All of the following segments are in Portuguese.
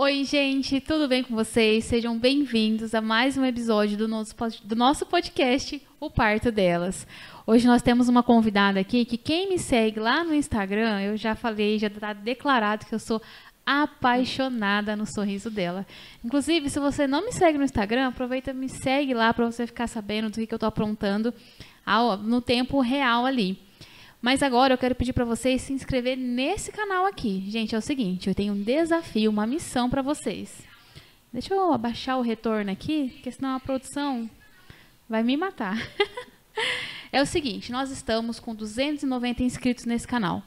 Oi, gente, tudo bem com vocês? Sejam bem-vindos a mais um episódio do nosso, do nosso podcast, O Parto Delas. Hoje nós temos uma convidada aqui que quem me segue lá no Instagram, eu já falei, já está declarado que eu sou apaixonada no sorriso dela. Inclusive, se você não me segue no Instagram, aproveita e me segue lá para você ficar sabendo do que, que eu estou aprontando ao, no tempo real ali. Mas agora eu quero pedir para vocês se inscrever nesse canal aqui. Gente, é o seguinte, eu tenho um desafio, uma missão para vocês. Deixa eu abaixar o retorno aqui, porque senão a produção vai me matar. é o seguinte, nós estamos com 290 inscritos nesse canal.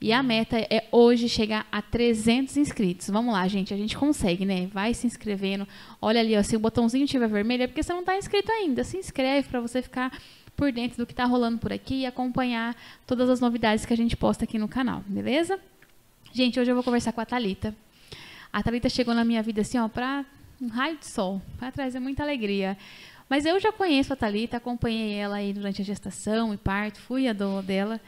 E a meta é hoje chegar a 300 inscritos. Vamos lá, gente, a gente consegue, né? Vai se inscrevendo. Olha ali, ó, se o botãozinho estiver vermelho é porque você não está inscrito ainda. Se inscreve para você ficar por dentro do que está rolando por aqui e acompanhar todas as novidades que a gente posta aqui no canal, beleza? Gente, hoje eu vou conversar com a Talita. A Talita chegou na minha vida assim, ó, para um raio de sol, para trazer muita alegria. Mas eu já conheço a Talita, acompanhei ela aí durante a gestação e parto, fui a dona dela.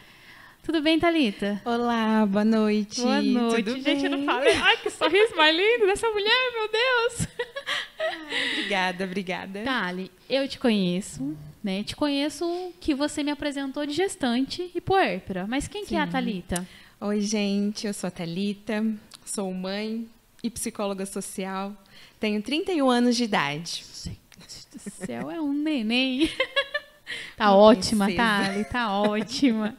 Tudo bem, Thalita? Olá, boa noite. Boa noite. Tudo Gente, bem? não falei. Ai, que sorriso mais lindo dessa mulher, meu Deus. Ai, obrigada, obrigada. Thali, eu te conheço, né? Te conheço que você me apresentou de gestante e puérpera. Mas quem Sim. que é a Thalita? Oi, gente, eu sou a Thalita, sou mãe e psicóloga social. Tenho 31 anos de idade. Gente do céu, é um neném. Tá Não ótima, Thali, tá ótima.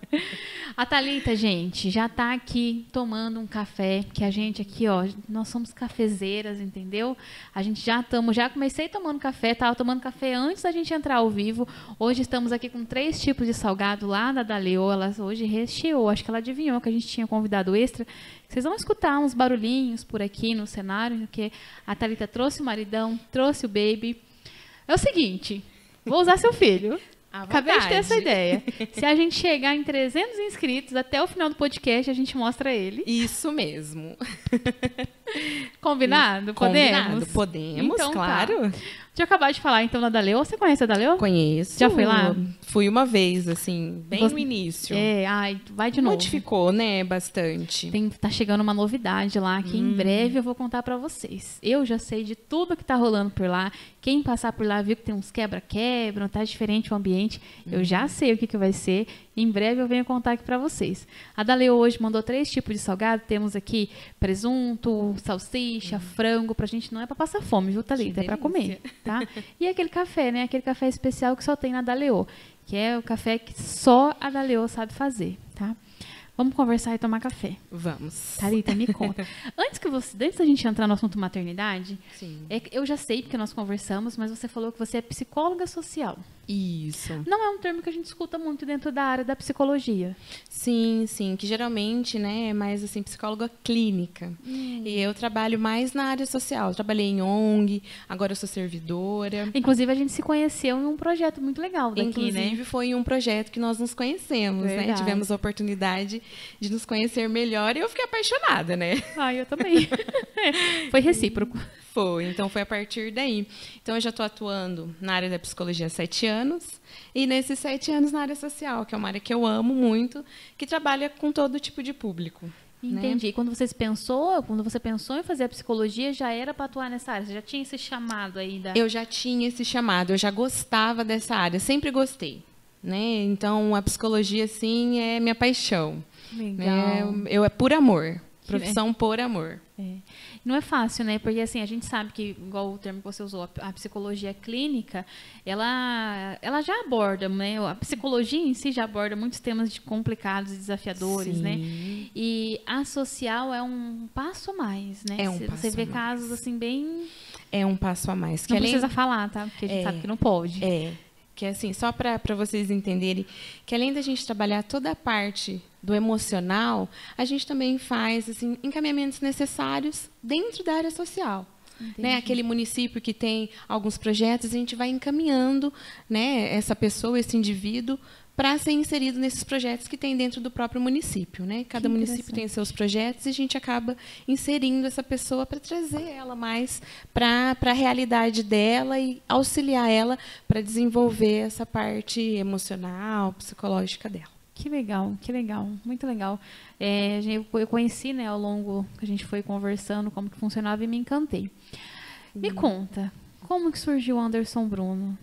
A Thalita, gente, já tá aqui tomando um café, que a gente aqui, ó, nós somos cafezeiras, entendeu? A gente já estamos, já comecei tomando café, tava tomando café antes da gente entrar ao vivo. Hoje estamos aqui com três tipos de salgado lá da Daleo, ela hoje recheou, acho que ela adivinhou que a gente tinha convidado extra. Vocês vão escutar uns barulhinhos por aqui no cenário, porque a Thalita trouxe o maridão, trouxe o baby. É o seguinte, vou usar seu filho. Acabei de ter essa ideia. Se a gente chegar em 300 inscritos até o final do podcast, a gente mostra ele. Isso mesmo. Combinado? Combinado. Podemos? Podemos, então, tá. claro. Tá. Tinha acabado de falar, então, da Daleu. Você conhece a Daleu? Conheço. Já foi lá? Fui uma vez, assim, bem Você... no início. É, ai, vai de novo. Modificou, né, bastante. Tem, tá chegando uma novidade lá, que hum. em breve eu vou contar para vocês. Eu já sei de tudo que tá rolando por lá. Quem passar por lá viu que tem uns quebra-quebra, tá diferente o ambiente. Hum. Eu já sei o que, que vai ser. Em breve eu venho contar aqui para vocês. A Daleu hoje mandou três tipos de salgado. Temos aqui presunto, salsicha, hum. frango. Pra gente não é para passar fome, viu, Thalita? É para comer, tá? E aquele café, né? Aquele café especial que só tem na Daleo. Que é o café que só a Daleo sabe fazer, tá? Vamos conversar e tomar café. Vamos. Thalita, me conta. antes que você, antes da gente entrar no assunto maternidade, é, eu já sei porque nós conversamos, mas você falou que você é psicóloga social. Isso. Não é um termo que a gente escuta muito dentro da área da psicologia. Sim, sim, que geralmente, né, é mais assim psicóloga clínica. Hum. E eu trabalho mais na área social. Eu trabalhei em ONG, agora eu sou servidora. Inclusive a gente se conheceu em um projeto muito legal daqui, Inclusive, né? Inclusive foi em um projeto que nós nos conhecemos, né? Verdade. né? Tivemos a oportunidade de nos conhecer melhor e eu fiquei apaixonada, né? Ah, eu também. foi recíproco. Então foi a partir daí. Então eu já estou atuando na área da psicologia há sete anos e nesses sete anos na área social, que é uma área que eu amo muito, que trabalha com todo tipo de público. Né? Entendi. Né? Quando você pensou, quando você pensou em fazer a psicologia, já era para atuar nessa área? Você já tinha esse chamado aí? Da... Eu já tinha esse chamado, eu já gostava dessa área, sempre gostei. Né? Então a psicologia, sim, é minha paixão. Legal. Né? Eu é por amor. Profissão por amor. É. Não é fácil, né? Porque assim, a gente sabe que, igual o termo que você usou, a, psicologia clínica, ela, ela já aborda, né? A psicologia em si já aborda muitos temas de complicados e desafiadores, né? Sim. né? E a social é um passo a mais, né? É um você, passo você vê casos assim bem. É um passo a mais. Que não além... precisa falar, tá? Porque a gente é, sabe que não pode. É que é assim, só para vocês entenderem, que além da gente trabalhar toda a parte do emocional, a gente também faz assim, encaminhamentos necessários dentro da área social. Né, aquele município que tem alguns projetos, a gente vai encaminhando né, essa pessoa, esse indivíduo, para ser inserido nesses projetos que tem dentro do próprio município. Né? Cada município tem seus projetos e a gente acaba inserindo essa pessoa para trazer ela mais para a realidade dela e auxiliar ela para desenvolver essa parte emocional, psicológica dela. Que legal, que legal, muito legal. É, eu conheci, né, ao longo que a gente foi conversando como que funcionava e me encantei. Me conta, como que surgiu o Anderson Bruno?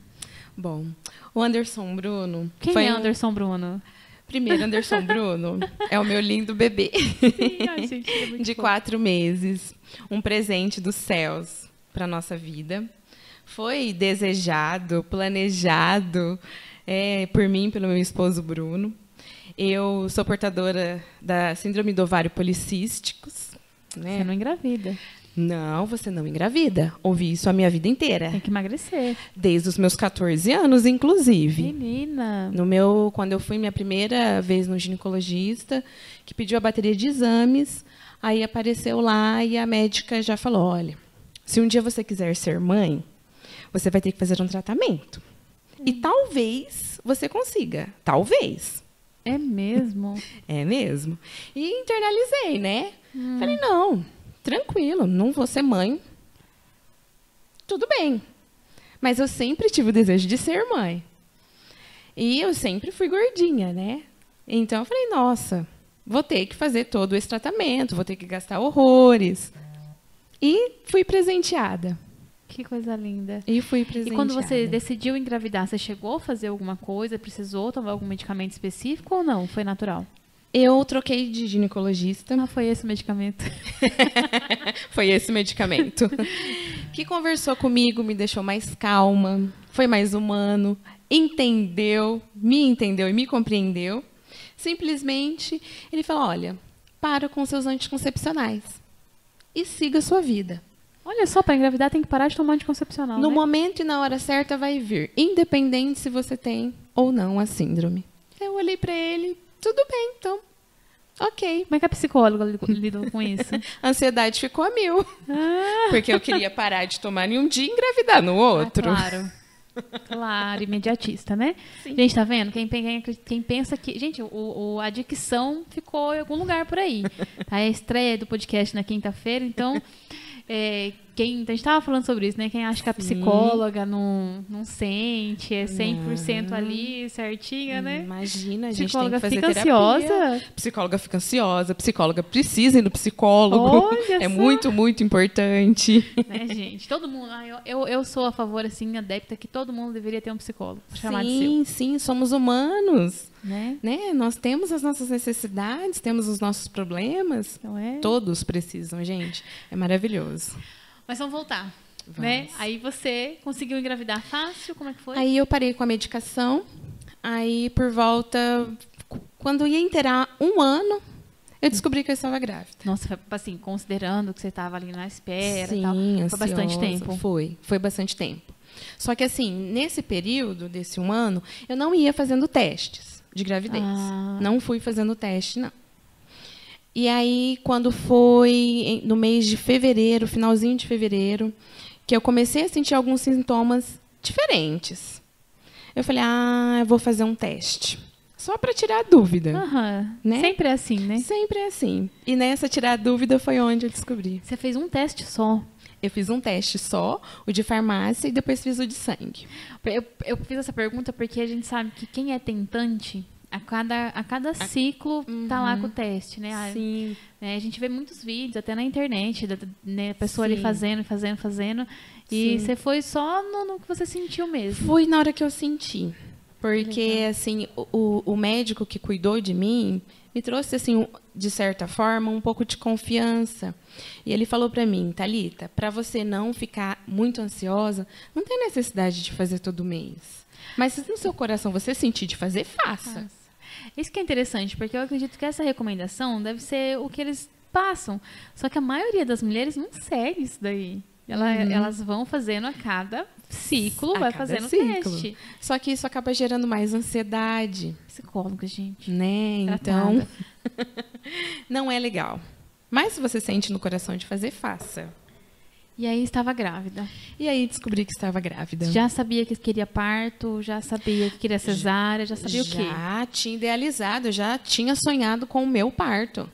Bom, o Anderson Bruno. Quem foi é Anderson Bruno? Primeiro, Anderson Bruno é o meu lindo bebê Sim, gente, é de quatro meses, um presente dos céus para nossa vida. Foi desejado, planejado é, por mim, pelo meu esposo Bruno. Eu sou portadora da síndrome do ovário policísticos. Né? Você não engravida, Não, você não engravida. Ouvi isso a minha vida inteira. tem que emagrecer. Desde os meus 14 anos, inclusive. Menina, No meu, quando eu fui minha primeira vez no ginecologista, que pediu a bateria de exames, aí apareceu lá e a médica já falou: olha, se um dia você quiser ser mãe, você vai ter que fazer um tratamento. E talvez você consiga. Talvez. É mesmo? É mesmo. E internalizei, né? Falei, não, tranquilo, não vou ser mãe. Tudo bem. Mas eu sempre tive o desejo de ser mãe. E eu sempre fui gordinha, né? Então eu falei, nossa, vou ter que fazer todo esse tratamento, vou ter que gastar horrores. E fui presenteada. Que coisa linda. E fui E presenteada. quando você decidiu engravidar, você chegou a fazer alguma coisa? Precisou tomar algum medicamento específico ou não? Foi natural? Eu troquei de ginecologista. Ah, foi esse medicamento. Foi esse medicamento. que conversou comigo, me deixou mais calma, foi mais humano, entendeu, me entendeu e me compreendeu. Simplesmente, ele falou: olha, para com seus anticoncepcionais e siga a sua vida. Olha só, para engravidar tem que parar de tomar anticoncepcional. No né? momento e na hora certa vai vir, independente se você tem ou não a síndrome. Eu olhei para ele, tudo bem, então. Ok. Como é que a psicóloga lidou- com isso? A ansiedade ficou a mil. Ah, Porque eu queria parar de tomar em um dia e engravidar no outro. Ah, claro. Claro, imediatista, né? Gente, tá vendo? Quem, quem, quem pensa que. Gente, o, o- a dicção ficou em algum lugar por aí. Tá? É a estreia do podcast na quinta-feira, então. É, quem, a gente tava falando sobre isso, né? Quem acha que a Sim. psicóloga não, não sente, é 100% Não. ali, certinha, né? Imagina, a gente psicóloga tem que fica fazer terapia. ansiosa. Psicóloga fica ansiosa, psicóloga precisa ir no psicólogo. Olha é só. muito, muito importante. Né, gente? Todo mundo. eu, eu, eu sou a favor, assim, adepta que todo mundo deveria ter um psicólogo. Sim, sim, somos humanos. Né? Né? Nós temos as nossas necessidades, temos os nossos problemas. Então é. Todos precisam, gente. É maravilhoso. Mas vamos voltar. Vamos. Né? Aí você conseguiu engravidar fácil? Como é que foi? Aí eu parei com a medicação. Aí, por volta. Quando ia inteirar um ano, eu descobri que eu estava grávida. Nossa, foi, assim, considerando que você estava ali na espera e tal. Sim, Foi bastante ansiosa. tempo. Foi, foi bastante tempo. Só que assim, nesse período desse um ano, eu não ia fazendo testes de gravidez. Ah. Não fui fazendo teste, não. E aí, quando foi no mês de fevereiro, finalzinho de fevereiro, que eu comecei a sentir alguns sintomas diferentes. Eu falei, ah, eu vou fazer um teste. Só para tirar a dúvida. Aham. Né? Sempre é assim, né? Sempre é assim. E nessa tirar a dúvida foi onde eu descobri. Você fez um teste só. Eu fiz um teste só, o de farmácia, e depois fiz o de sangue. Eu, eu fiz essa pergunta porque a gente sabe que quem é tentante, a cada, a cada ciclo tá lá com o teste, né? Sim. né, A gente vê muitos vídeos, até na internet, da, né, a pessoa ali Sim. fazendo, fazendo, fazendo. E Sim. você foi só no, no que você sentiu mesmo. Foi na hora que eu senti. Porque, assim, o, o- médico que cuidou de mim me trouxe, assim, de certa forma, um pouco de confiança. E ele falou para mim, Talita, para você não ficar muito ansiosa, não tem necessidade de fazer todo mês. Mas se no seu coração você sentir de fazer, faça. Isso que é interessante, porque eu acredito que essa recomendação deve ser o que eles passam. Só que a maioria das mulheres não segue isso daí. Ela- Elas vão fazendo a cada ciclo, Uhum. A vai cada fazendo ciclo. teste. Só que isso acaba gerando mais ansiedade, Psicóloga, gente. né? Tratada. Então, não é legal. Mas se você sente no coração de fazer, faça. E aí estava grávida. E aí descobri que estava grávida. Já sabia que queria parto, já sabia que queria cesárea, já sabia o quê? Já tinha idealizado, já tinha sonhado com o meu parto.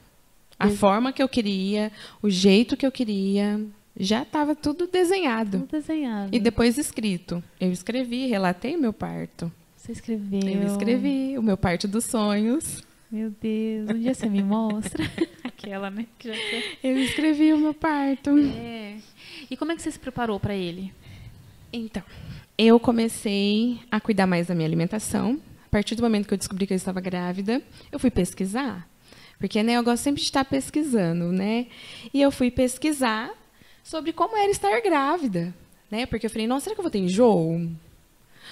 A forma que eu queria, o jeito que eu queria, já estava tudo desenhado. Tudo desenhado. E depois escrito. Eu escrevi, relatei meu parto. Você escreveu. Eu escrevi o meu parto dos sonhos. Meu Deus, um dia você me mostra. Aquela, né? Já. Eu escrevi o meu parto. É. E como é que você se preparou para ele? Então, eu comecei a cuidar mais da minha alimentação. A partir do momento que eu descobri que eu estava grávida, eu fui pesquisar. Porque né, eu gosto sempre de estar pesquisando, né? E eu fui pesquisar sobre como era estar grávida. Né? Porque eu falei, nossa, será que eu vou ter enjoo?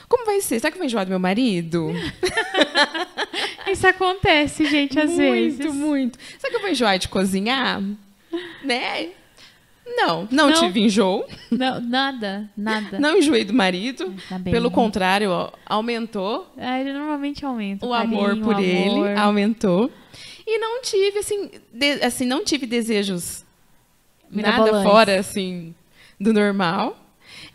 Como vai ser? Será que eu vou enjoar do meu marido? Isso acontece, gente, às muito, vezes. Muito, muito. Será que eu vou enjoar de cozinhar? Né? Não, não, Não. tive enjoo. Não, nada, nada. Não enjoei do marido. Tá bem. Pelo contrário, ó, aumentou Ah, ele normalmente aumenta. o carinho, amor por o ele, amor. aumentou. E não tive, assim, de- assim não tive desejos nada fora, assim, do normal.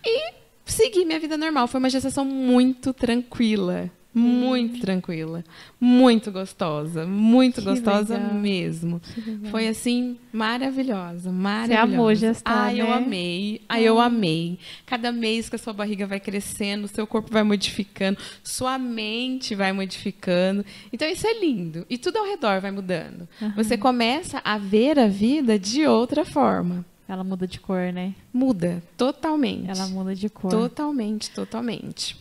E segui minha vida normal. Foi uma gestação muito tranquila. Muito tranquila. Muito gostosa. Muito Que gostosa legal. mesmo. Foi assim, maravilhosa, maravilhosa. amou gestar, Ai, eu né? amei. Ai, eu amei. Cada mês que a sua barriga vai crescendo, seu corpo vai modificando, sua mente vai modificando. Então isso é lindo. E tudo ao redor vai mudando. Você começa a ver a vida de outra forma. Ela muda de cor, né? Muda totalmente. Ela muda de cor. Totalmente, totalmente.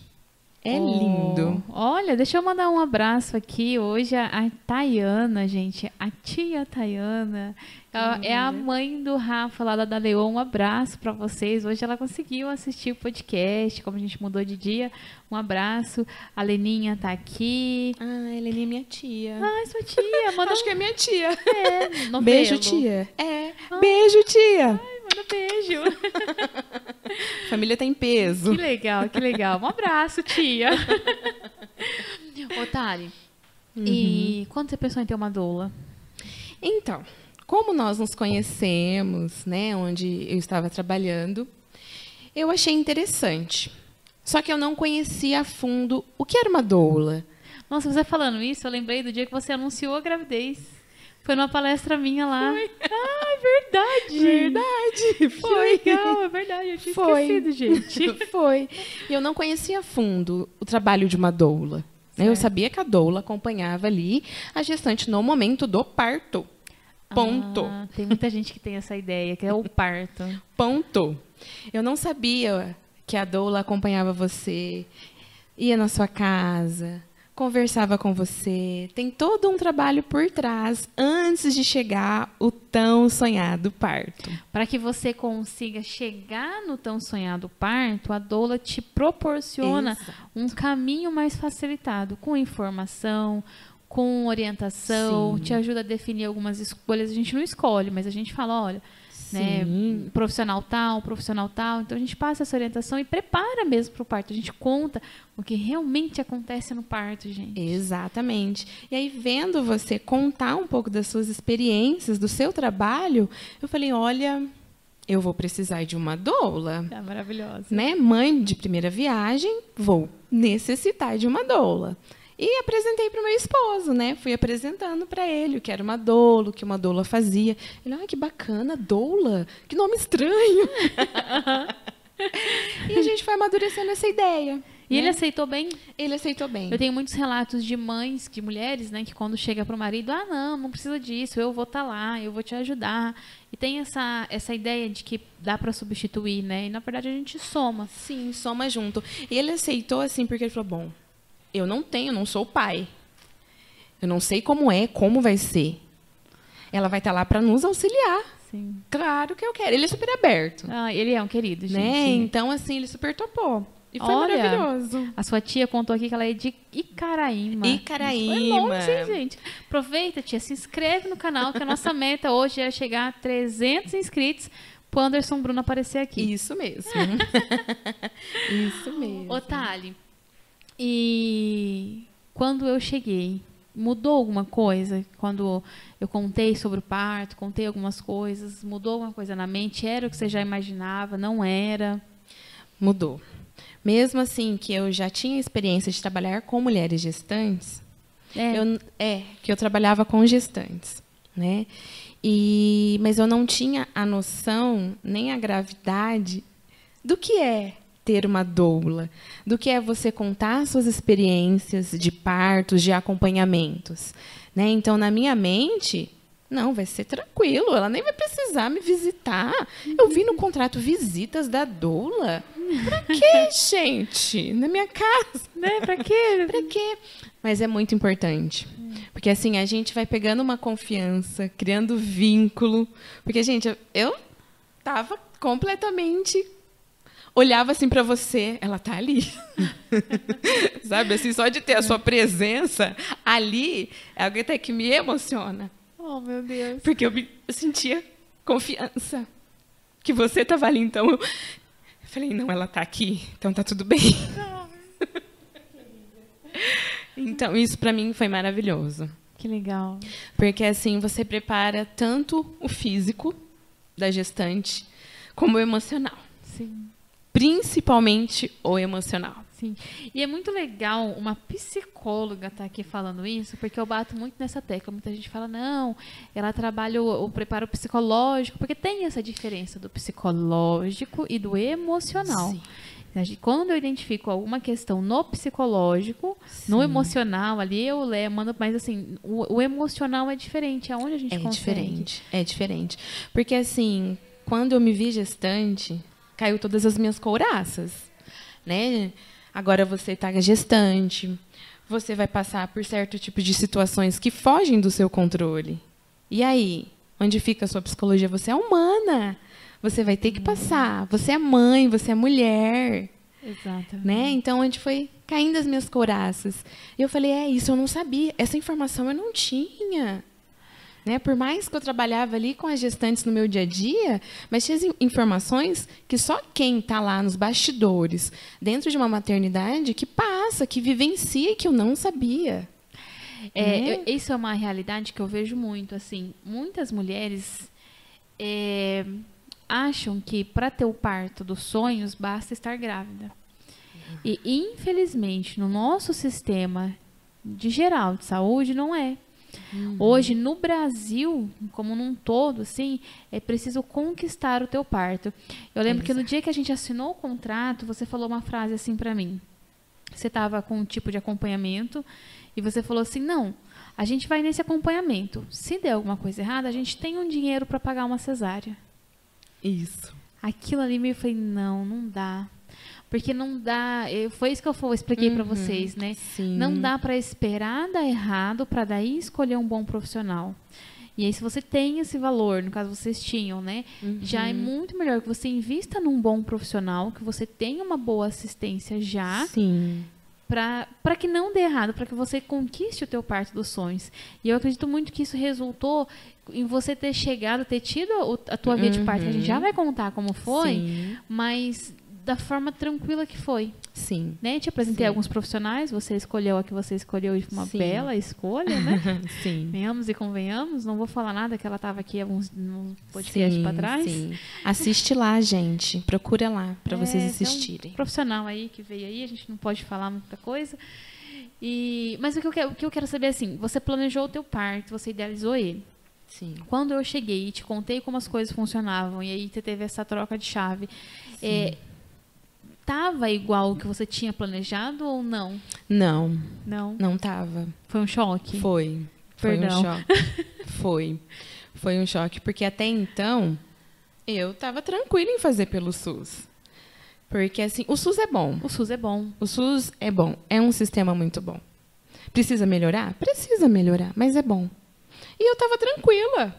É Oh, lindo. Olha, deixa eu mandar um abraço aqui. Hoje a, a Tayana, gente, a tia Tayana, ela é a mãe do Rafa lá da Leon. Um abraço pra vocês. Hoje ela conseguiu assistir o podcast, como a gente mudou de dia. Um abraço. A Leninha tá aqui. Ah, Helene é minha tia. Ai, sua tia, manda Acho que é minha tia. um é, novelo. Beijo, tia. É. Beijo, tia. Ai, manda beijo. Família tem peso. Que legal, que legal. Um abraço, tia. Ô, Thali, e quando você pensou em ter uma doula? Então, como nós nos conhecemos, né, onde eu estava trabalhando, eu achei interessante. Só que eu não conhecia a fundo o que era uma doula. Nossa, você falando isso, eu lembrei do dia que você anunciou a gravidez. Foi numa palestra minha lá. Ah, é verdade. Verdade, Que foi. legal, é verdade. Eu tinha Foi. esquecido, gente. Foi. E eu não conhecia a fundo o trabalho de uma doula. né? Eu Certo. sabia que a doula acompanhava ali a gestante no momento do parto. Ponto. Ah, tem muita gente que tem essa ideia, que é o parto. Ponto. Eu não sabia que a doula acompanhava você, ia na sua casa, conversava com você. Tem todo um trabalho por trás antes de chegar o tão sonhado parto. Para que você consiga chegar no tão sonhado parto, a doula te proporciona Exato. um caminho mais facilitado, com informação, com orientação, Sim. te ajuda a definir algumas escolhas. A gente não escolhe, mas a gente fala, olha, né, profissional tal, profissional tal. Então a gente passa essa orientação e prepara mesmo para o parto. A gente conta o que realmente acontece no parto, gente. Exatamente. E aí, vendo você contar um pouco das suas experiências, do seu trabalho, eu falei: olha, eu vou precisar de uma doula. É maravilhosa. Né? Mãe de primeira viagem, vou necessitar de uma doula. E apresentei para o meu esposo, né? Fui apresentando para ele o que era uma doula, o que uma doula fazia. Ele, ah, que bacana, doula, que nome estranho. e a gente foi amadurecendo essa ideia. E ele né? aceitou bem? ele aceitou bem. Eu tenho muitos relatos de mães, de mulheres, né, que quando chega pro marido, ah, não, não precisa disso, eu vou estar lá, eu vou te ajudar. E tem essa, essa ideia de que dá para substituir, né? E na verdade a gente soma. Sim, soma junto. E ele aceitou assim porque ele falou: bom, eu não tenho, não sou pai. Eu não sei como é, como vai ser. Ela vai estar lá para nos auxiliar. Sim. Claro que eu quero. Ele é super aberto. Ah, ele é um querido, gente. Né? Então, assim, ele super topou. E foi Olha, maravilhoso. A sua tia contou aqui que ela é de Icaraíma. Icaraíma. Isso Foi longe, hein, gente? Aproveita, tia, se inscreve no canal, que a nossa meta hoje é chegar a 300 inscritos pro Anderson Bruno aparecer aqui. Isso mesmo. Isso mesmo. Ô, Thali, e quando eu cheguei, mudou alguma coisa? Quando eu contei sobre o parto, contei algumas coisas, mudou alguma coisa na mente? Era o que você já imaginava? Não era? Mudou. Mesmo assim que eu já tinha experiência de trabalhar com mulheres gestantes, É. Eu, é, que eu trabalhava com gestantes, né? E, mas eu não tinha a noção, nem a gravidade do que é ter uma doula, do que é você contar suas experiências de partos, de acompanhamentos. Né? Então, na minha mente, não, vai ser tranquilo, ela nem vai precisar me visitar. Eu vi no contrato visitas da doula. Pra quê, gente? Na minha casa. Né? Pra quê? pra quê? Mas é muito importante. Porque assim, a gente vai pegando uma confiança, criando vínculo. Porque, gente, eu, eu tava completamente olhava assim para você, ela tá ali. Sabe, assim, só de ter a sua presença ali, é algo até que me emociona. Oh, meu Deus. Porque eu, me, eu sentia confiança que você tava ali, então eu, eu falei, não, ela tá aqui, então tá tudo bem. então, isso para mim foi maravilhoso. Que legal. Porque assim, você prepara tanto o físico da gestante como o emocional. Sim principalmente o emocional. Sim. E é muito legal uma psicóloga estar tá aqui falando isso, porque eu bato muito nessa tecla. Muita gente fala, não, ela trabalha o, o preparo psicológico, porque tem essa diferença do psicológico e do emocional. Sim. Quando eu identifico alguma questão no psicológico, Sim. no emocional, ali eu leio, mando, mas assim, o, o, emocional é diferente. Aonde a gente é consegue? diferente. É diferente. Porque assim, quando eu me vi gestante, caiu todas as minhas couraças, né? Agora você está gestante, você vai passar por certo tipo de situações que fogem do seu controle. E aí, onde fica a sua psicologia? Você é humana. Você vai ter que passar. Você é mãe, você é mulher. Exato. Né? Então, onde foi caindo as minhas couraças. E eu falei, é isso, eu não sabia. Essa informação eu não tinha. Né? Por mais que eu trabalhava ali com as gestantes no meu dia a dia, mas tinha informações que só quem está lá nos bastidores, dentro de uma maternidade, que passa, que vivencia e que eu não sabia. É, né? eu, isso é uma realidade que eu vejo muito. Assim, muitas mulheres é, acham que para ter o parto dos sonhos basta estar grávida. E infelizmente no nosso sistema de geral de saúde não é. Uhum. Hoje, no Brasil, como num todo, assim, é preciso conquistar o teu parto. Eu lembro Exato. que no dia que a gente assinou o contrato, você falou uma frase assim para mim. Você estava com um tipo de acompanhamento e você falou assim: não, a gente vai nesse acompanhamento. Se der alguma coisa errada, a gente tem um dinheiro para pagar uma cesárea. Isso. Aquilo ali me falei: não, não dá. Porque não dá. Foi isso que eu expliquei uhum, para vocês, né? Sim. Não dá para esperar dar errado para daí escolher um bom profissional. E aí, se você tem esse valor, no caso vocês tinham, né? Uhum. Já é muito melhor que você invista num bom profissional, que você tenha uma boa assistência já. Sim. Para que não dê errado, para que você conquiste o teu parto dos sonhos. E eu acredito muito que isso resultou em você ter chegado, ter tido a, tua via uhum. de parto. A gente já uhum. vai contar como foi, Sim. mas da forma tranquila que foi. Sim. Né? Te apresentei Sim. alguns profissionais, você escolheu a que você escolheu e uma Sim. bela escolha, né? Sim. Venhamos e convenhamos, não vou falar nada que ela estava aqui alguns no podcast para trás. Sim. Assiste lá, gente. Procura lá para é, vocês assistirem. Um profissional aí que veio aí, a gente não pode falar muita coisa. E, mas o que, eu quero, o que eu quero saber é assim, você planejou o teu parto, você idealizou ele. Sim. Quando eu cheguei e te contei como as coisas funcionavam, e aí você teve essa troca de chave, é, estava igual o que você tinha planejado ou não? Não. Não? Não estava. Foi um choque? Foi. Foi Perdão. um choque. Foi. Foi um choque, porque até então eu estava tranquila em fazer pelo SUS. Porque assim, o SUS é bom. O SUS é bom. O SUS é bom. É um sistema muito bom. Precisa melhorar? Precisa melhorar, mas é bom. E eu estava tranquila.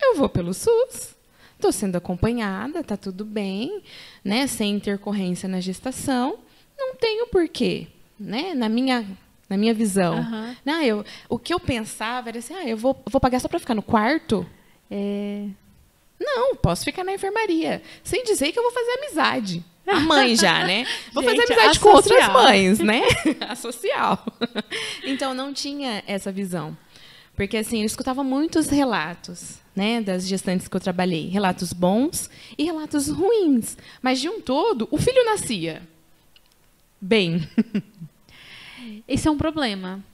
Eu vou pelo SUS. Estou sendo acompanhada, está tudo bem, né? Sem intercorrência na gestação. Não tenho porquê, né? Na minha na minha visão. Uhum. Não, eu, o que eu pensava era assim, ah, eu vou, vou pagar só para ficar no quarto? É... Não, posso ficar na enfermaria. Sem dizer que eu vou fazer amizade. A mãe já, né? Vou Gente, fazer amizade com outras mães, né? a social. Então, não tinha essa visão. Porque, assim, eu escutava muitos relatos né, das gestantes que eu trabalhei. Relatos bons e relatos ruins. Mas, de um todo, o filho nascia bem. Esse é um problema.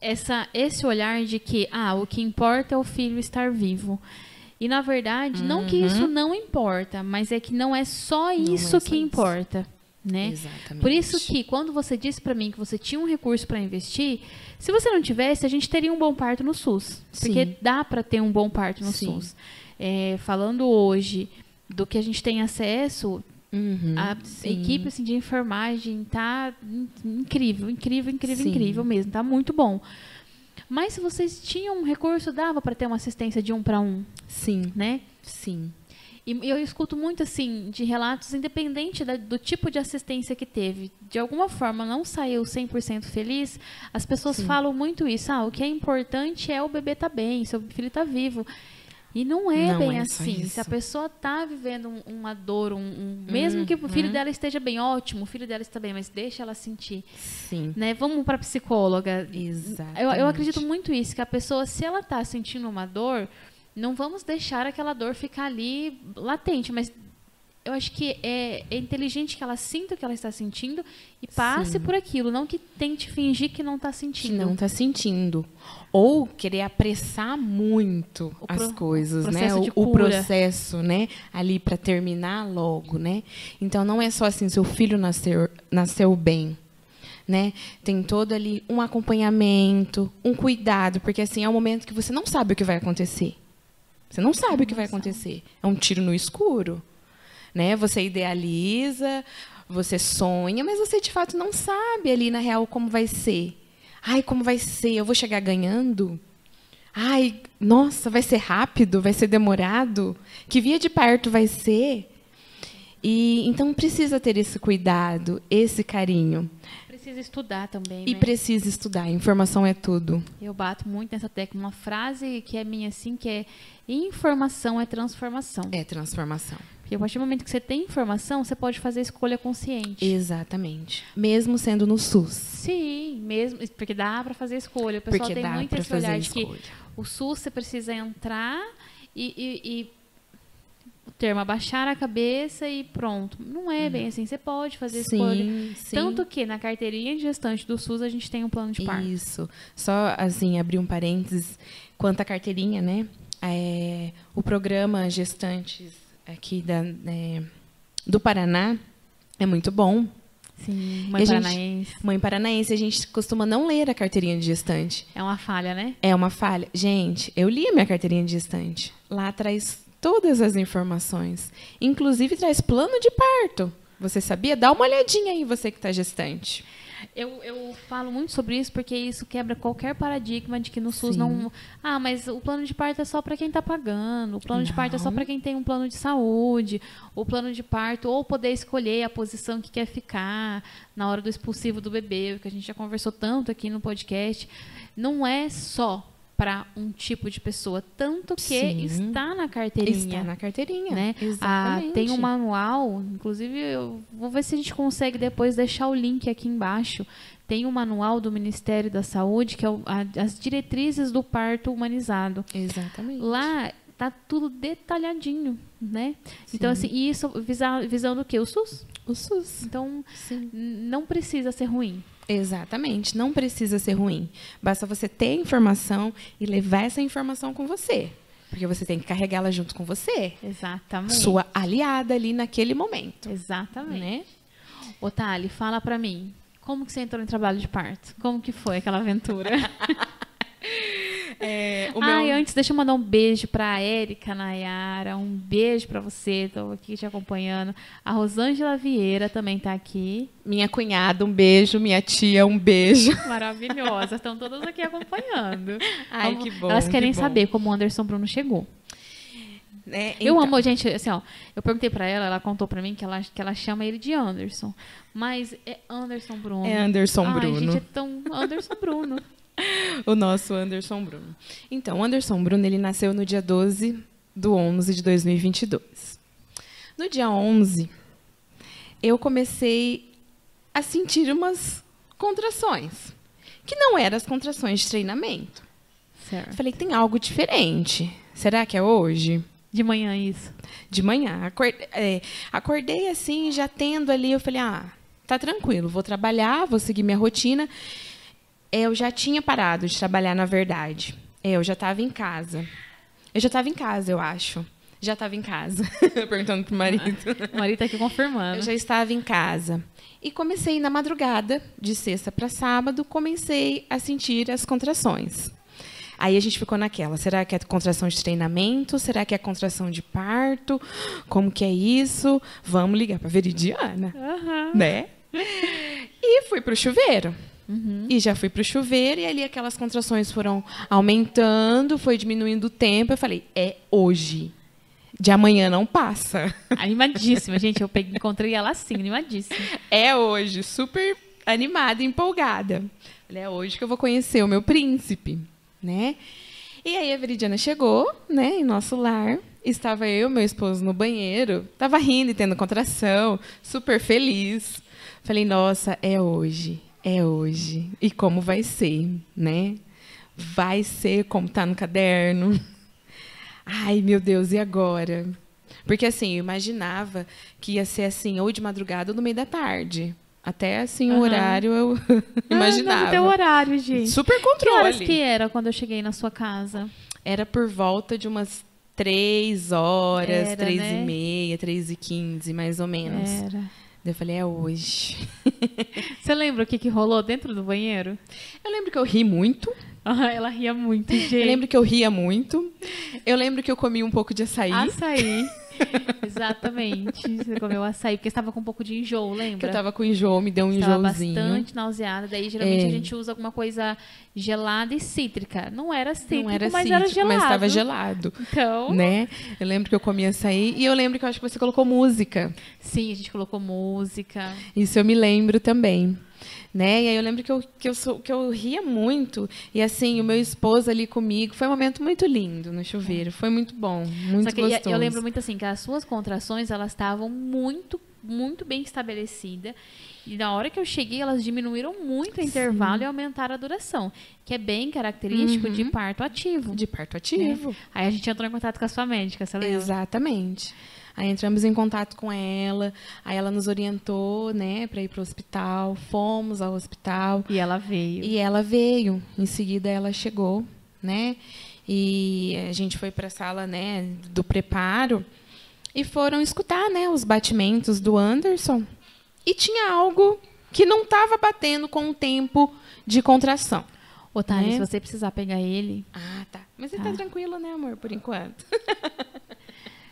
Essa, esse olhar de que ah, o que importa é o filho estar vivo. E, na verdade, uhum. não que isso uhum. não importa, mas é que não é só isso é que importa. Né? Exatamente. Por isso que quando você disse para mim que você tinha um recurso para investir, se você não tivesse, a gente teria um bom parto no SUS, porque Sim. dá para ter um bom parto no Sim. SUS. É, falando hoje do que a gente tem acesso, Uhum, a sim. equipe assim, de enfermagem tá in- incrível, incrível, incrível, Sim. incrível mesmo, tá muito bom. Mas se vocês tinham um recurso, dava para ter uma assistência de um para um, Sim, né? sim. E eu escuto muito assim de relatos, independente da- do tipo de assistência que teve, de alguma forma não saiu 100% feliz, as pessoas Sim. falam muito isso. Ah, o que é importante é o bebê estar bem, seu filho estar vivo. E não é Não bem é assim. Se a pessoa está vivendo um- uma dor, um, um- mesmo que o filho Uhum. dela esteja bem, ótimo, o filho dela está bem, mas deixa ela sentir. Sim. Né? Vamos para psicóloga. Exatamente. Eu, eu acredito muito isso, que a pessoa, se ela está sentindo uma dor, não vamos deixar aquela dor ficar ali latente, mas eu acho que é, é inteligente que ela sinta o que ela está sentindo e passe Sim. por aquilo, não que tente fingir que não está que sentindo. não está sentindo. Ou querer apressar muito O as coisas, processo né? O, o processo, né? Ali para terminar logo, né? Então não é só assim, seu filho nasceu, nasceu bem. Né? Tem todo ali um acompanhamento, um cuidado, porque assim é um momento que você não sabe o que vai acontecer. Você não sabe o que vai acontecer. É um tiro no escuro. Né? Você idealiza, você sonha, mas você de fato não sabe ali na real como vai ser. Ai, como vai ser? Eu vou chegar ganhando? Ai, nossa, vai ser rápido? Vai ser demorado? Que via de parto vai ser? E então precisa ter esse cuidado, esse carinho Precisa estudar também, e né? precisa estudar. Informação é tudo. Eu bato muito nessa tecla. Uma frase que é minha, assim, que é informação é transformação. É transformação. Porque a partir do momento que você tem informação, você pode fazer escolha consciente. Exatamente. Mesmo sendo no SUS. Sim, mesmo, porque dá para fazer escolha. O pessoal Porque tem muito esse olhar de que o SUS você precisa entrar e, e, e termo abaixar a cabeça e pronto. Não é bem assim. Você pode fazer escolha. Sim, sim. Tanto que na carteirinha de gestante do SUS a gente tem um plano de parto. Isso. Só assim, abrir um parênteses quanto à carteirinha, né? É, o programa Gestantes aqui da, é, do Paraná é muito bom. Sim, mãe gente- paranaense. Mãe paranaense, a gente costuma não ler a carteirinha de gestante. É uma falha, né? É uma falha. Gente, eu li a minha carteirinha de gestante. Lá traz todas as informações. Inclusive traz plano de parto. Você sabia? Dá uma olhadinha aí, você que está gestante. Eu, eu falo muito sobre isso porque isso quebra qualquer paradigma de que no SUS Sim. não. Ah, mas o plano de parto é só para quem está pagando. O plano de parto é só Não. para quem tem um plano de saúde. O plano de parto, ou poder escolher a posição que quer ficar na hora do expulsivo do bebê, que a gente já conversou tanto aqui no podcast. Não é só para um tipo de pessoa, tanto que Sim. está na carteirinha Está na carteirinha. né? Ah, Exatamente. tem um manual, inclusive eu vou ver se a gente consegue depois deixar o link aqui embaixo. Tem um manual do Ministério da Saúde que é o- a- as diretrizes do parto humanizado. Exatamente. Lá tá tudo detalhadinho, né? Então Sim. assim, e isso visa, visando o quê? O SUS. O SUS. Então Sim. não precisa ser ruim. Exatamente. Não precisa ser ruim. Basta você ter a informação e levar essa informação com você. Porque você tem que carregá-la junto com você. Exatamente. Sua aliada ali naquele momento. Exatamente. Né? Ô, Thali, fala pra mim. Como que você entrou em trabalho de parto? Como que foi aquela aventura? É, o Ai, meu- antes, deixa eu mandar um beijo pra Érica Nayara. Um beijo pra você, tô aqui te acompanhando. A Rosângela Vieira também tá aqui. Minha cunhada, um beijo. Minha tia, um beijo. Maravilhosa. Estão todas aqui acompanhando. Ai, Vamos- que bom. Elas querem que bom. saber como o Anderson Bruno chegou. Eu Então, amo, gente, assim, ó. Eu perguntei pra ela, ela contou pra mim que ela, que ela chama ele de Anderson. Mas é Anderson Bruno. É Anderson Ai, Bruno. gente, é tão Anderson Bruno. O nosso Anderson Bruno. Então, o Anderson Bruno, ele nasceu no dia 12 do 11 de 2022. No dia 11, eu comecei a sentir umas contrações, que não eram as contrações de treinamento. Certo. falei, tem algo diferente. Será que é hoje? De manhã isso. De manhã. Acordei, é, acordei assim, já tendo ali, eu falei, ah, tá tranquilo, vou trabalhar, vou seguir minha rotina. Eu já tinha parado de trabalhar, na verdade. Eu já estava em casa. Eu já estava em casa, eu acho. Já estava em casa. Perguntando pro marido. O marido tá aqui confirmando. Eu já estava em casa. E comecei na madrugada, de sexta para sábado, comecei a sentir as contrações. Aí a gente ficou naquela, será que é contração de treinamento? Será que é contração de parto? Como que é isso? Vamos ligar para Veridiana, Aham. né? E fui pro chuveiro. Uhum. E já fui pro chuveiro e ali aquelas contrações foram aumentando, foi diminuindo o tempo. Eu falei, é hoje. De amanhã não passa. Animadíssima, gente. Eu peguei, encontrei ela assim, animadíssima. É hoje, super animada, empolgada. É hoje que eu vou conhecer o meu príncipe, né? E aí a Veridiana chegou, né, em nosso lar. Estava eu, meu esposo no banheiro, tava rindo e tendo contração, super feliz. Falei, nossa, é hoje, é hoje. E como vai ser, né? Vai ser como tá no caderno. Ai, meu Deus, e agora? Porque assim, eu imaginava que ia ser assim, ou de madrugada ou no meio da tarde. Até assim, o Aham. horário eu imaginava. Ah, não tem horário, gente. Super Que horas controle. que era quando eu cheguei na sua casa? Era por volta de umas três horas, Era, três né? e meia, três e quinze, mais ou menos. Era. Eu falei, é hoje. Você lembra o que, que rolou dentro do banheiro? Eu lembro que eu ri muito. Ah, ela ria muito, gente. Eu lembro que eu ria muito. Eu lembro que eu comi um pouco de açaí. Açaí. Exatamente. Você comeu açaí, porque estava com um pouco de enjoo, lembra? Que eu tava com enjoo, me deu um Estava enjoozinho. bastante nauseada. Daí, geralmente, É. a gente usa alguma coisa gelada e cítrica. Não era cítrico, Não era mas cítrico, era gelado. mas estava gelado. Então, Né? Eu lembro que eu comia açaí e eu lembro que eu acho que você colocou música. sim, a gente colocou música. Isso eu me lembro também. Né? E aí eu lembro que eu, que, eu sou, que eu ria muito. E assim, o meu esposo ali comigo. Foi um momento muito lindo no chuveiro. Foi muito bom, muito Só que gostoso. eu lembro muito assim, que as suas contrações, elas estavam muito, muito bem estabelecidas. E na hora que eu cheguei, elas diminuíram muito o intervalo e aumentaram a duração. Que é bem característico de parto ativo. De parto ativo. Aí a gente entrou em contato com a sua médica, você lembra? Exatamente. Aí entramos em contato com ela, aí ela nos orientou, né, para ir para o hospital. Fomos ao hospital E ela veio. e ela veio. Em seguida ela chegou, né? E a gente foi para a sala, né, do preparo e foram escutar, né, os batimentos do Anderson. E tinha algo que não estava batendo com o tempo de contração. Otávio, né? se você precisar pegar ele. Ah, tá. Mas ele Tá. tá tranquilo, né, amor, por enquanto.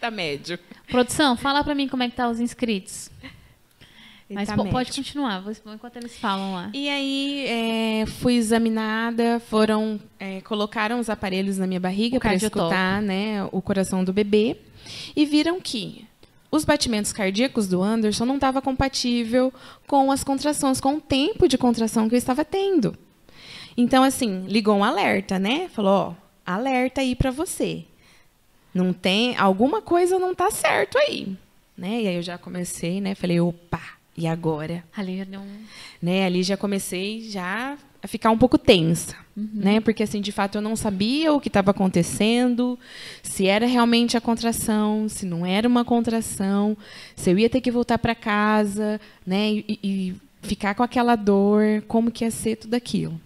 tá médio. Produção, fala pra mim como é que tá os inscritos. Ele Mas tá médio. pode continuar, enquanto eles falam lá. E aí é, fui examinada, foram é, colocaram os aparelhos na minha barriga para escutar, né, o coração do bebê e viram que os batimentos cardíacos do Anderson não estava compatível com as contrações, com o tempo de contração que eu estava tendo. Então assim ligou um alerta, né? Falou, ó, alerta aí para você. Não tem alguma coisa não tá certo aí, né? E aí eu já comecei, né? Falei, opa, e agora? Ali né? Ali já comecei já a ficar um pouco tensa, né? Porque assim, de fato eu não sabia o que estava acontecendo, se era realmente a contração, se não era uma contração, se eu ia ter que voltar para casa, né? E, e ficar com aquela dor, como que ia ser tudo aquilo.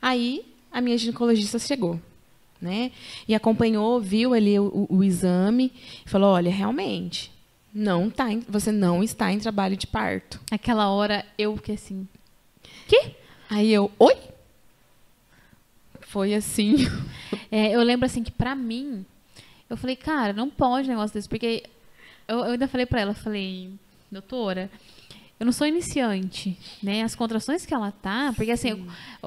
Aí a minha ginecologista chegou, né? E acompanhou, viu ali o, o- o exame e falou: olha, realmente não tá, em- você não está em trabalho de parto. Aquela hora, eu que assim... Que? Aí eu, oi? Foi assim. É, eu lembro assim que pra mim, eu falei, cara, não pode um negócio desse, porque eu, eu ainda falei pra ela, falei, doutora, eu não sou iniciante, né? As contrações que ela tá, porque assim,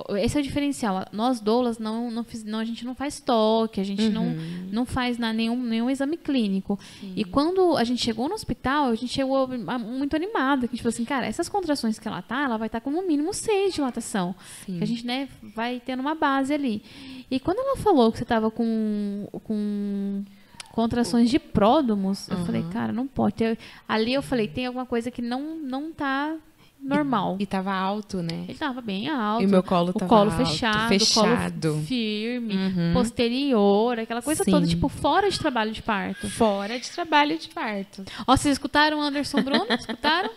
eu- esse é o diferencial. Nós doulas não, não, fiz, não a gente não faz toque, a gente não, não faz na, nenhum, nenhum exame clínico. E quando a gente chegou no hospital, a gente chegou muito animada, que a gente falou assim, cara, essas contrações que ela tá, ela vai estar com no mínimo seis de dilatação. Que a gente, né, vai tendo uma base ali. E quando ela falou que você tava com, com contrações de pródomos, eu falei, cara, não pode. ter- Ali eu falei, tem alguma coisa que não, não tá normal. E tava alto, né? Ele tava bem alto. E o meu colo o tava colo alto, fechado, fechado. o colo firme, Uhum. posterior, aquela coisa Sim. toda, tipo, fora de trabalho de parto. Fora de trabalho de parto. Ó, vocês escutaram o Anderson Bruno? Escutaram?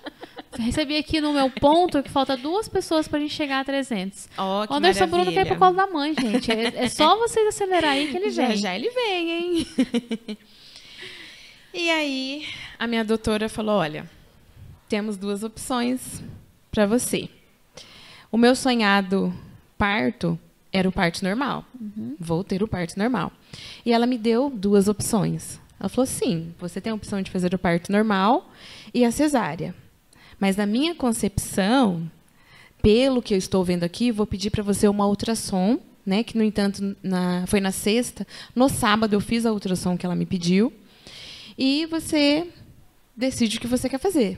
Recebi aqui no meu ponto que falta duas pessoas pra gente chegar a 300. Ó, que o Anderson Bruno quer maravilha. pro colo da mãe, gente. É, é só vocês acelerar aí que ele já vem. já ele vem, hein? E aí, a minha doutora falou: olha, temos duas opções para você. O meu sonhado parto era o parto normal. Uhum. Vou ter o parto normal. E ela me deu duas opções. Ela falou: sim, você tem a opção de fazer o parto normal e a cesárea. Mas na minha concepção, pelo que eu estou vendo aqui, vou pedir para você uma ultrassom, né? Que no entanto na, foi na sexta. No sábado eu fiz a ultrassom que ela me pediu. E você decide o que você quer fazer.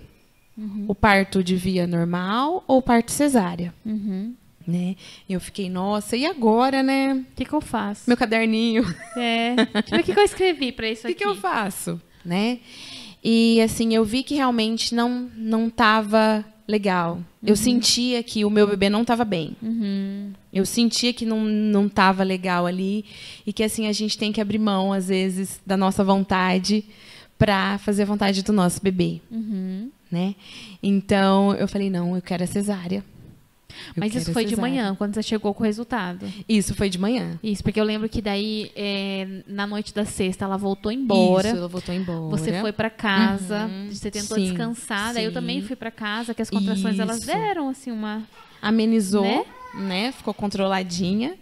Uhum. O parto de via normal ou parto cesárea. Uhum né? Eu fiquei, nossa, e agora, né? O que, que eu faço? Meu caderninho. É. O que, que eu escrevi para isso aqui. O que, que eu faço, né? E assim, eu vi que realmente não não estava legal. Uhum. Eu sentia que o meu bebê não estava bem. Uhum. Eu sentia que não não estava legal ali e que assim a gente tem que abrir mão às vezes da nossa vontade para fazer a vontade do nosso bebê, uhum. né? Então eu falei não, eu quero a cesárea. Mas isso foi de manhã, quando você chegou com o resultado. Isso foi de manhã. Isso, porque eu lembro que daí, é, na noite da sexta, ela voltou embora. Isso, ela voltou embora. Você foi para casa, uhum. você tentou sim, descansar. Sim. Daí eu também fui para casa, que as contrações, Isso. elas deram, assim, uma... Amenizou, né? né? Ficou controladinha.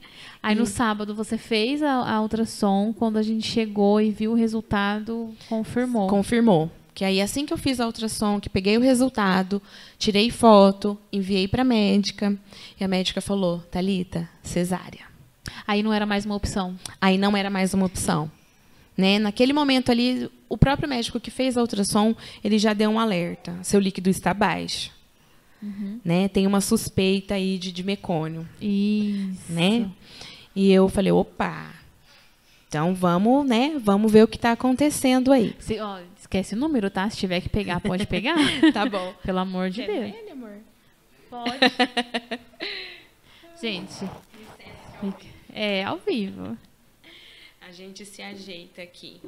Aí no sábado você fez a, a ultrassom, quando a gente chegou e viu o resultado, confirmou. Confirmou. Que aí, assim que eu fiz a ultrassom, que peguei o resultado, tirei foto, enviei para a médica, e a médica falou: Talita, cesárea. Aí não era mais uma opção. Aí não era mais uma opção. Né? Naquele momento ali, o próprio médico que fez a ultrassom, ele já deu um alerta: seu líquido está baixo. Uhum. Né? Tem uma suspeita aí de, de mecônio. Isso. Né? E eu falei: opa, então vamos, né? Vamos ver o que está acontecendo aí. Se, ó, esquece o número, tá? Se tiver que pegar, pode pegar. tá bom. Pelo amor de Quer Deus. Ele, amor? Pode. gente. É, ao vivo. A gente se ajeita aqui.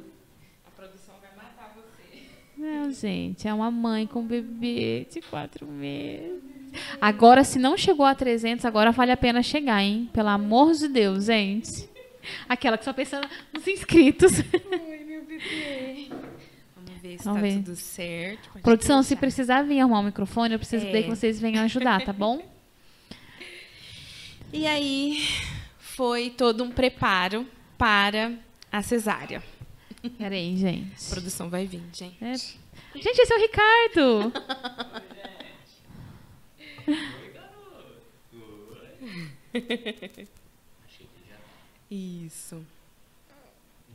A produção vai matar você. Não, gente, é uma mãe com um bebê de quatro meses. Agora, se não chegou a 300, agora vale a pena chegar, hein? Pelo amor de Deus, gente. Aquela que só pensa nos inscritos. Oi, meu bebê ver se Vamos tá ver. tudo certo. Pode Produção, se precisar vir arrumar o microfone, eu preciso é. que vocês venham ajudar, tá bom? e aí foi todo um preparo para a cesárea. Peraí, gente. A produção vai vir, gente. É. Gente, esse é o Ricardo. Isso.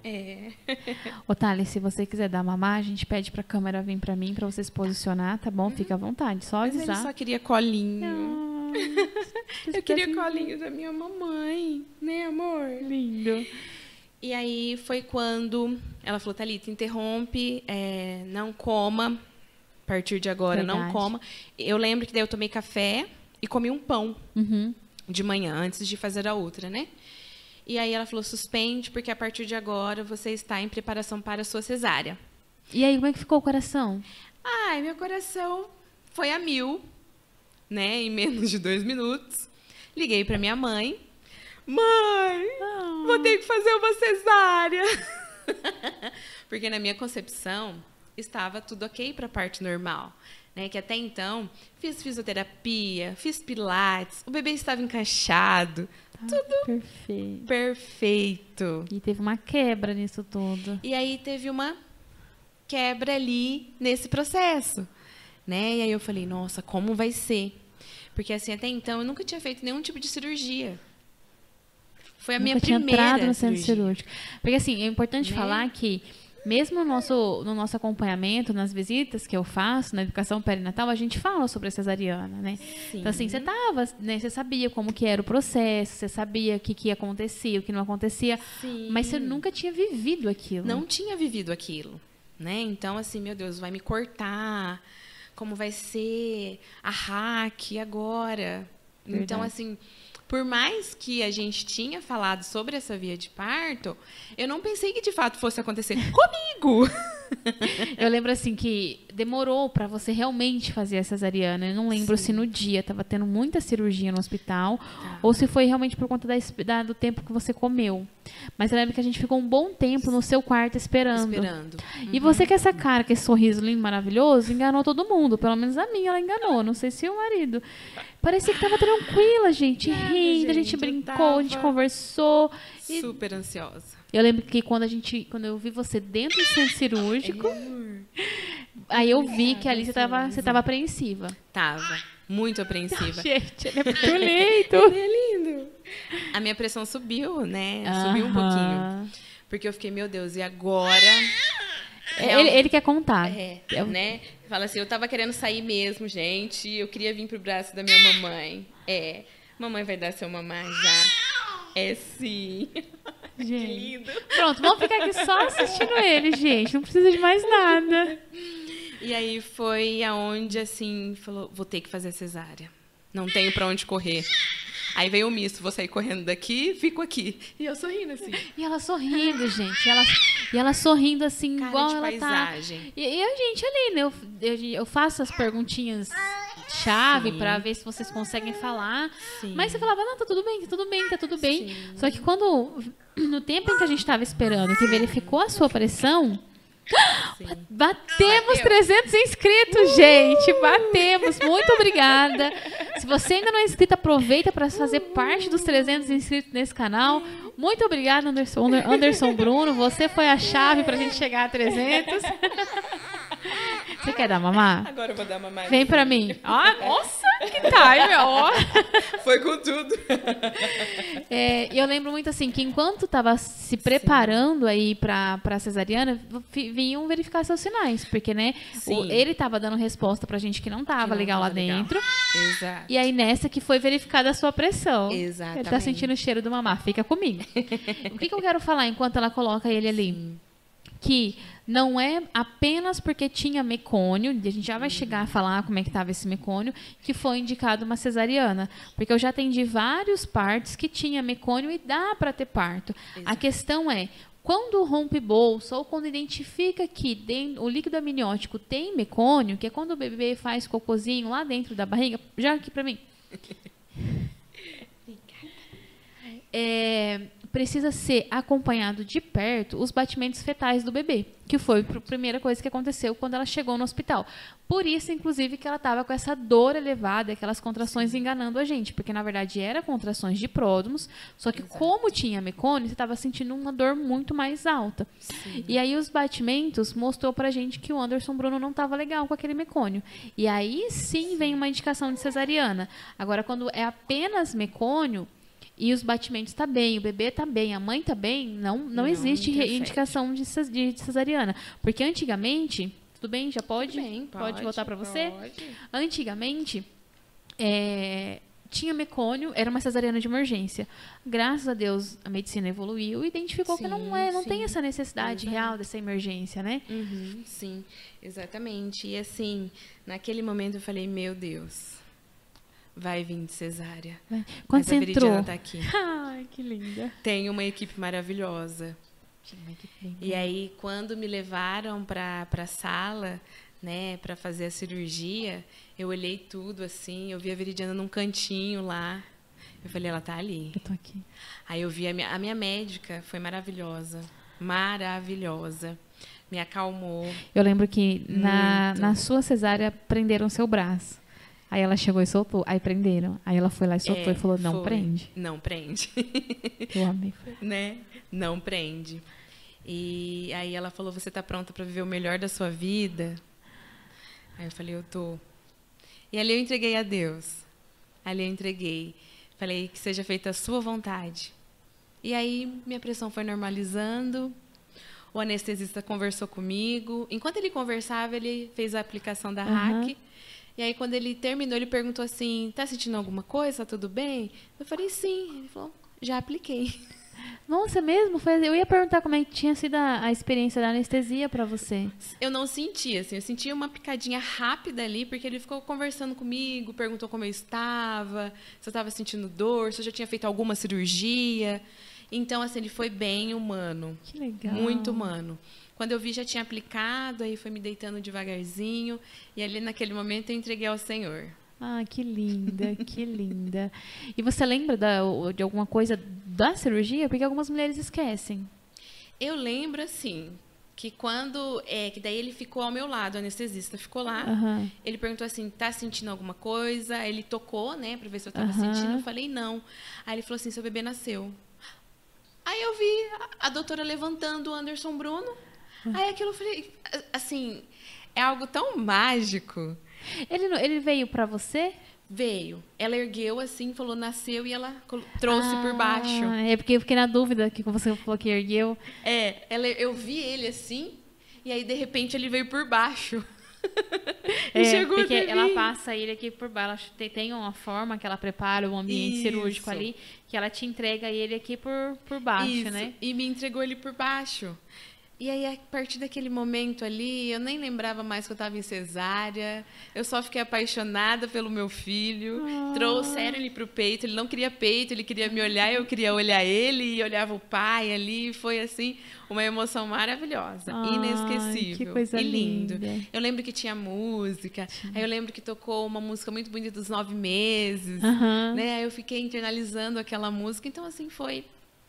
É. Otávio, se você quiser dar mamar, a gente pede pra câmera vir pra mim, pra você se posicionar, tá bom? Fica à vontade, só avisar. Mas ele só queria colinho. Não. Eu queria colinho da minha mamãe, né, amor? Lindo. E aí foi quando ela falou, Thalita, interrompe, é, não coma, a partir de agora Verdade. não coma. Eu lembro que daí eu tomei café e comi um pão uhum. de manhã, antes de fazer a outra, né? E aí ela falou: suspende, porque a partir de agora você está em preparação para a sua cesárea. E aí, como é que ficou o coração? Ai, meu coração foi a mil, né? Em menos de dois minutos. Liguei para minha mãe. Mãe, oh. vou ter que fazer uma cesárea. porque na minha concepção estava tudo ok para a parte normal. Né, que até então fiz fisioterapia, fiz pilates, o bebê estava encaixado, tudo perfeito. perfeito. E teve uma quebra nisso tudo. E aí teve uma quebra ali nesse processo, né? E aí eu falei, nossa, como vai ser? Porque assim, até então eu nunca tinha feito nenhum tipo de cirurgia. Foi a nunca minha tinha primeira entrado no centro cirúrgico. Porque assim, é importante né? falar que mesmo no nosso, no nosso acompanhamento, nas visitas que eu faço, na educação perinatal, a gente fala sobre a cesariana, né? Sim. Então, assim, você tava, né, você sabia como que era o processo, você sabia o que, que acontecia, o que não acontecia, Sim. mas você nunca tinha vivido aquilo. Não tinha vivido aquilo, né? Então, assim, meu Deus, vai me cortar, como vai ser a hack agora? Então, Verdade. Então, assim por mais que a gente tinha falado sobre essa via de parto, eu não pensei que de fato fosse acontecer comigo. Eu lembro assim que demorou para você realmente fazer a cesariana. Eu não lembro Sim. se no dia tava tendo muita cirurgia no hospital tá. ou se foi realmente por conta da, da, do tempo que você comeu. Mas eu lembro que a gente ficou um bom tempo no seu quarto esperando. Esperando. Uhum. E você com essa cara, com esse sorriso lindo, maravilhoso, enganou todo mundo. Pelo menos a minha ela enganou. Não sei se o marido. Parecia que tava tranquila, gente. Nada, rindo, gente, a gente brincou, a gente conversou. Super ansiosa. Eu lembro que quando a gente, quando eu vi você dentro do centro cirúrgico, aí eu vi que ali você estava, você tava apreensiva. Tava, muito apreensiva. gente, ele é muito lindo. ele é. A minha pressão subiu, né? Subiu um pouquinho. Porque eu fiquei, meu Deus, e agora? É, ele, ele, quer contar. É, né? Fala assim, eu tava querendo sair mesmo, gente. Eu queria vir pro braço da minha mamãe. É, mamãe vai dar seu mamãe já. É sim. Gente. Que lindo. Pronto, vamos ficar aqui só assistindo ele, gente. Não precisa de mais nada. E aí foi aonde, assim, falou, vou ter que fazer cesárea. Não tenho para onde correr. Aí veio o misto, vou sair correndo daqui, fico aqui. E eu sorrindo assim. E ela sorrindo, gente. E ela, e ela sorrindo assim, Cara igual de ela paisagem. tá. E, e a gente ali, né? Eu, eu, eu faço as perguntinhas chave para ver se vocês conseguem falar. Sim. Mas você falava, não, tá tudo bem, tá tudo bem, tá tudo bem. Sim. Só que quando, no tempo em que a gente estava esperando, que verificou a sua pressão, Sim. Batemos Bateu. 300 inscritos, gente. Batemos. Muito obrigada. Se você ainda não é inscrito, aproveita para fazer parte dos 300 inscritos nesse canal. Muito obrigada, Anderson, Anderson Bruno. Você foi a chave para a gente chegar a 300. Você quer dar mamar? Agora eu vou dar mamar. Vem pra mim. Ah, nossa, que time, ó. Foi com tudo. É, eu lembro muito assim que enquanto tava se preparando Sim. aí pra, pra cesariana, vinham verificar seus sinais. Porque, né, o, ele tava dando resposta pra gente que não tava que não legal tava lá legal. dentro. Exato. E aí nessa que foi verificada a sua pressão. Exatamente. Ele tá sentindo o cheiro do mamar. Fica comigo. o que, que eu quero falar enquanto ela coloca ele ali? Sim. Que não é apenas porque tinha mecônio, a gente já vai chegar a falar como é que estava esse mecônio, que foi indicado uma cesariana. Porque eu já atendi vários partos que tinha mecônio e dá para ter parto. Exato. A questão é, quando rompe bolsa ou quando identifica que dentro, o líquido amniótico tem mecônio, que é quando o bebê faz cocôzinho lá dentro da barriga, já aqui para mim. É, precisa ser acompanhado de perto os batimentos fetais do bebê, que foi a primeira coisa que aconteceu quando ela chegou no hospital. Por isso, inclusive, que ela estava com essa dor elevada, aquelas contrações enganando a gente, porque na verdade era contrações de pródromos, só que Exato. como tinha mecônio, você estava sentindo uma dor muito mais alta. Sim. E aí os batimentos mostrou pra gente que o Anderson Bruno não estava legal com aquele mecônio. E aí sim vem uma indicação de cesariana. Agora, quando é apenas mecônio, e os batimentos tá bem, o bebê tá bem, a mãe tá bem, não, não, não existe indicação de, de, cesariana. Porque antigamente, tudo bem, já pode? Bem, pode, pode, voltar para você? Pode. Antigamente, é, tinha mecônio, era uma cesariana de emergência. Graças a Deus, a medicina evoluiu e identificou sim, que não é, não sim. tem essa necessidade real dessa emergência, né? Uhum, sim, exatamente. E assim, naquele momento eu falei, meu Deus, vai vir de cesárea. Quando Mas você a entrou? tá aqui. Ai, que linda. Tem uma equipe maravilhosa. E aí, quando me levaram para a sala, né, para fazer a cirurgia, eu olhei tudo assim, eu vi a Veridiana num cantinho lá. Eu falei, ela tá ali. Eu tô aqui. Aí eu vi a minha, a minha médica, foi maravilhosa. Maravilhosa. Me acalmou. Eu lembro que na, na sua cesárea prenderam seu braço. Aí ela chegou e soltou. Aí prenderam. Aí ela foi lá e soltou é, e falou: não foi. prende. Não prende. Eu amei. Né? Não prende. E aí ela falou: você está pronta para viver o melhor da sua vida? Aí eu falei: eu tô. E ali eu entreguei a Deus. Ali eu entreguei. Falei que seja feita a sua vontade. E aí minha pressão foi normalizando. O anestesista conversou comigo. Enquanto ele conversava, ele fez a aplicação da uhum. hack. E aí, quando ele terminou, ele perguntou assim: tá sentindo alguma coisa? Tá tudo bem? Eu falei: sim. Ele falou: já apliquei. Nossa, mesmo? Foi, eu ia perguntar como é que tinha sido a, a experiência da anestesia para você. Eu não senti, assim, eu senti uma picadinha rápida ali, porque ele ficou conversando comigo, perguntou como eu estava, se eu estava sentindo dor, se eu já tinha feito alguma cirurgia. Então, assim, ele foi bem humano. Que legal. Muito humano. Quando eu vi, já tinha aplicado, aí foi me deitando devagarzinho. E ali, naquele momento, eu entreguei ao Senhor. Ah, que linda, que linda. E você lembra da, de alguma coisa da cirurgia? Porque algumas mulheres esquecem. Eu lembro, assim, que quando. É, que daí ele ficou ao meu lado, o anestesista ficou lá. Aham. Ele perguntou assim: tá sentindo alguma coisa? Ele tocou, né, pra ver se eu tava Aham. sentindo. Eu falei: não. Aí ele falou assim: seu bebê nasceu. Aí eu vi a, a doutora levantando o Anderson Bruno. Aí aquilo eu falei: assim, é algo tão mágico. Ele, ele veio pra você? Veio. Ela ergueu assim, falou: nasceu e ela trouxe por baixo. Ah, é porque eu fiquei na dúvida que você falou que ergueu. É, ela, eu vi ele assim, e aí de repente ele veio por baixo. É, chegou porque ela passa ele aqui por baixo. Ela tem, tem uma forma que ela prepara o ambiente cirúrgico Isso. ali, que ela te entrega ele aqui por, por baixo, Isso, né? E me entregou ele por baixo. E aí, a partir daquele momento ali, eu nem lembrava mais que eu estava em cesárea. Eu só fiquei apaixonada pelo meu filho. Ah. Trouxeram ele para o peito. Ele não queria peito, ele queria me olhar, eu queria olhar ele e olhava o pai ali. Foi assim, uma emoção maravilhosa, inesquecível. que coisa e lindo. linda. Eu lembro que tinha música. Aí eu lembro que tocou uma música muito bonita dos nove meses. Aham. Né? Aí eu fiquei internalizando aquela música. Então, assim, foi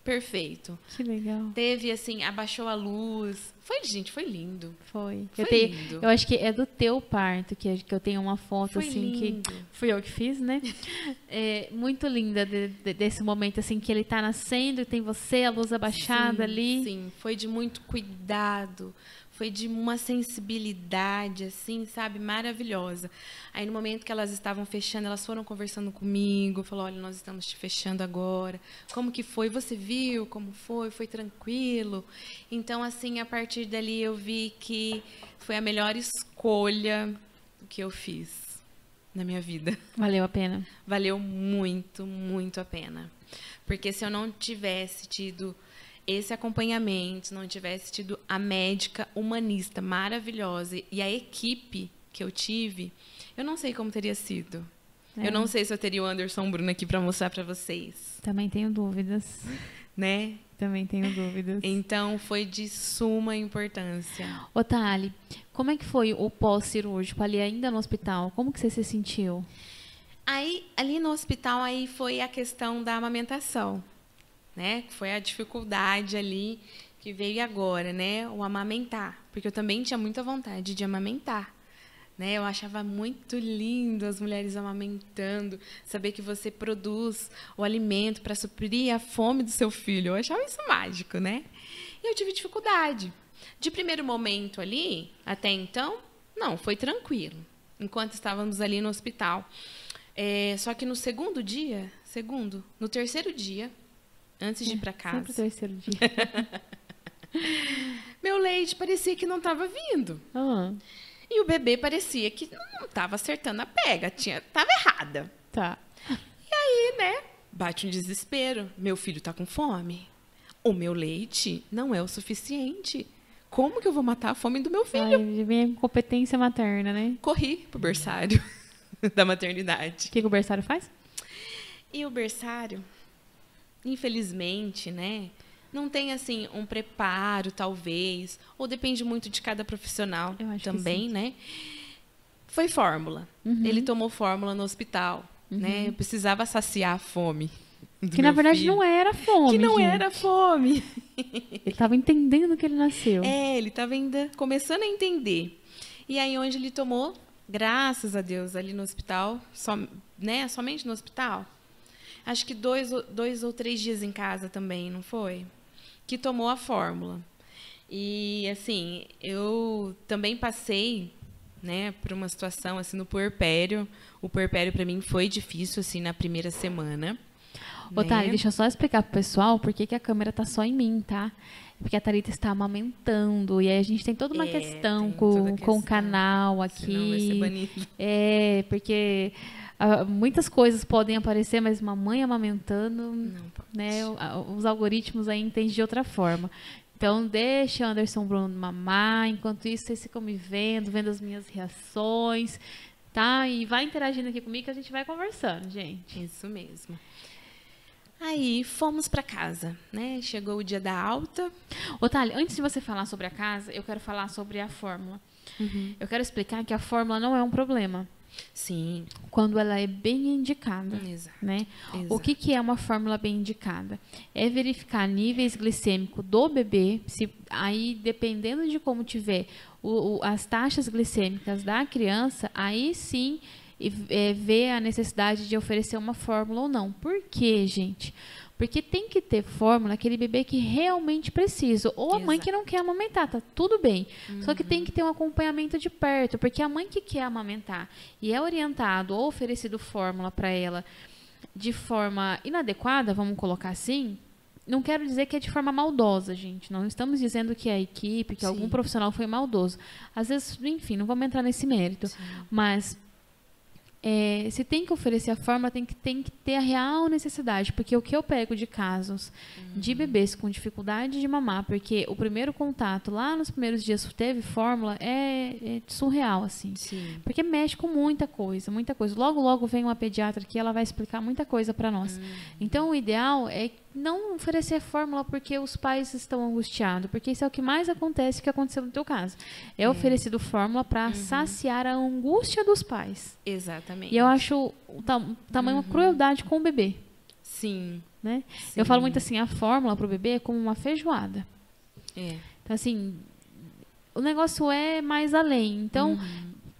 perfeito. Que legal. Teve, assim, abaixou a luz. Foi, gente, foi lindo. Foi. Foi eu, tenho- lindo. eu acho que é do teu parto que, que eu tenho uma foto Foi assim lindo. que fui eu que fiz, né? É, muito linda de- de- desse momento assim que ele tá nascendo, tem você, a luz abaixada Sim, ali. Sim, foi de muito cuidado. Foi de uma sensibilidade, assim, sabe, maravilhosa. Aí, no momento que elas estavam fechando, elas foram conversando comigo, falou, olha, nós estamos te fechando agora. Como que foi? Você viu como foi? Foi tranquilo? Então, assim, a partir dali eu vi que foi a melhor escolha que eu fiz na minha vida. Valeu a pena. valeu muito, muito a pena. Porque se eu não tivesse tido esse acompanhamento, se não tivesse tido a médica humanista maravilhosa e a equipe que eu tive, eu não sei como teria sido. É. Eu não sei se eu teria o Anderson Bruno aqui para mostrar para vocês, Também tenho dúvidas. né? Também tenho dúvidas. Então foi de suma importância. Ô, Thali, como é que foi o pós-cirúrgico ali ainda no hospital? Como que você se sentiu? Aí, ali no hospital, aí foi a questão da amamentação, né? Foi a dificuldade ali que veio agora, né? O amamentar, porque eu também tinha muita vontade de amamentar, né? Eu achava muito lindo as mulheres amamentando, saber que você produz o alimento para suprir a fome do seu filho. Eu achava isso mágico, né? E eu tive dificuldade. De primeiro momento ali, até então, não, foi tranquilo. Enquanto estávamos ali no hospital. É, só que no segundo dia, segundo, no terceiro dia, antes de ir para casa, Sempre o terceiro dia. meu leite parecia que não estava vindo. Ah, E o bebê parecia que não estava acertando a pega, tinha, tava errada. tá. E aí, né, bate um desespero. Meu filho tá com fome. O meu leite não é o suficiente. Como que eu vou matar a fome do meu filho? Ai, vem a incompetência materna, né? Corri pro berçário da maternidade. O que, que o berçário faz? E o berçário, infelizmente, né, não tem assim um preparo, talvez, ou depende muito de cada profissional também, né? Foi fórmula. Uhum. Ele tomou fórmula no hospital, né? Eu precisava saciar a fome. Que na verdade filho. não era fome. que não gente. era fome. Ele tava entendendo que ele nasceu. É, ele estava ainda começando a entender. E aí onde ele tomou, graças a Deus, ali no hospital, né, somente no hospital. Acho que dois, ou- dois ou três dias em casa também, não foi? Que tomou a fórmula. E assim, eu também passei, né, por uma situação assim no puerpério. O puerpério para mim foi difícil assim na primeira semana. Ô, né? Deixa eu só explicar pro pessoal por que, que a câmera tá só em mim, tá? Porque a Thalita está amamentando. E aí a gente tem toda uma É, questão com, toda a com o questão. canal Senão vai ser aqui. banido. É, porque ah, muitas coisas podem aparecer, mas uma mãe amamentando, Não pode. né? Os algoritmos aí entendem de outra forma. Então, deixa o Anderson Bruno mamar. Enquanto isso, vocês ficam me vendo, vendo as minhas reações, tá? E vai interagindo aqui comigo que a gente vai conversando, gente. Isso mesmo. Aí fomos para casa, né? Chegou o dia da alta. Otália, antes de você falar sobre a casa, eu quero falar sobre a fórmula. Uhum. Eu quero explicar que a fórmula não é um problema Sim, quando ela é bem indicada. exato. Né? O exato. que, que é uma fórmula bem indicada? É verificar níveis glicêmicos do bebê, se aí dependendo de como tiver o- o- as taxas glicêmicas da criança, aí sim é, ver a necessidade de oferecer uma fórmula ou não. Por quê, gente? Porque tem que ter fórmula aquele bebê que realmente precisa. Ou a mãe Exato. que não quer amamentar, tá tudo bem. Só que tem que ter um acompanhamento de perto, porque a mãe que quer amamentar e é orientado ou oferecido fórmula para ela de forma inadequada, vamos colocar assim, não quero dizer que é de forma maldosa, gente. Não estamos dizendo que a equipe, que Sim. algum profissional foi maldoso. Às vezes, enfim, não vamos entrar nesse mérito. Mas é, se tem que oferecer a fórmula, tem que, tem que ter a real necessidade. Porque o que eu pego de casos de bebês com dificuldade de mamar, porque o primeiro contato lá nos primeiros dias teve fórmula, é, é surreal, assim. Sim. Porque mexe com muita coisa, muita coisa. Logo, logo vem uma pediatra aqui, ela vai explicar muita coisa para nós. Então, o ideal é não oferecer fórmula porque os pais estão angustiados, porque isso é o que mais acontece que aconteceu no teu caso. É oferecido fórmula para saciar a angústia dos pais. Exatamente. E eu acho o tam- tamanho uma crueldade com o bebê, Sim. né? sim. Eu falo muito assim, a fórmula para o bebê é como uma feijoada. É. Então, assim, o negócio é mais além. Então,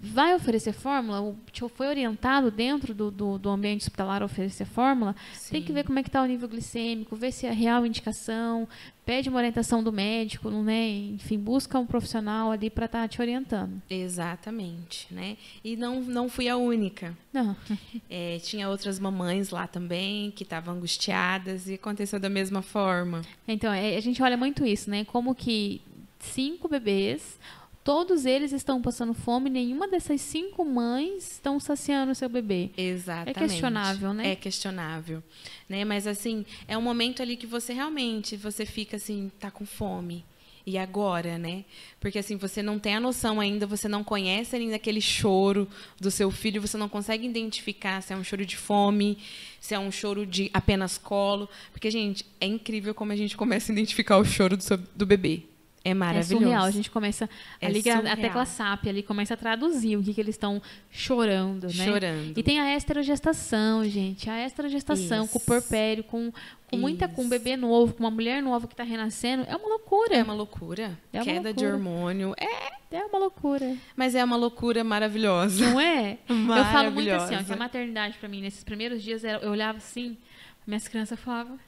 vai oferecer fórmula, foi orientado dentro do, do, do ambiente hospitalar a oferecer fórmula, tem que Sim. ver como é que está o nível glicêmico, ver se é real indicação, pede uma orientação do médico, né? enfim, busca um profissional ali para estar te orientando. Exatamente, né? E não, não fui a única. Não, É, tinha outras mamães lá também que estavam angustiadas e aconteceu da mesma forma. então, é, a gente olha muito isso, né? Como que cinco bebês, todos eles estão passando fome, nenhuma dessas cinco mães estão saciando o seu bebê. Exatamente. É questionável, né? É questionável, né? Mas assim, é um momento ali que você realmente, você fica assim, tá com fome. E agora, né? Porque assim, você não tem a noção ainda, você não conhece ainda aquele choro do seu filho, você não consegue identificar se é um choro de fome, se é um choro de apenas colo. Porque, gente, é incrível como a gente começa a identificar o choro do, seu- do bebê. É É maravilhoso. surreal. A gente começa a É ligar a surreal. tecla SAP ali, começa a traduzir o que, que eles estão chorando, né? Chorando. E tem a estrogestação, gente. A estrogestação com o Isso. porpério, com, com muita com um Isso. bebê novo, com uma mulher nova que está renascendo, é uma loucura. É uma loucura. É uma Queda de loucura. hormônio. É, É uma loucura. mas é uma loucura maravilhosa. Não é? Eu falo muito assim, ó, Maravilhosa. que a maternidade pra mim, nesses primeiros dias, eu olhava assim, minhas crianças falavam,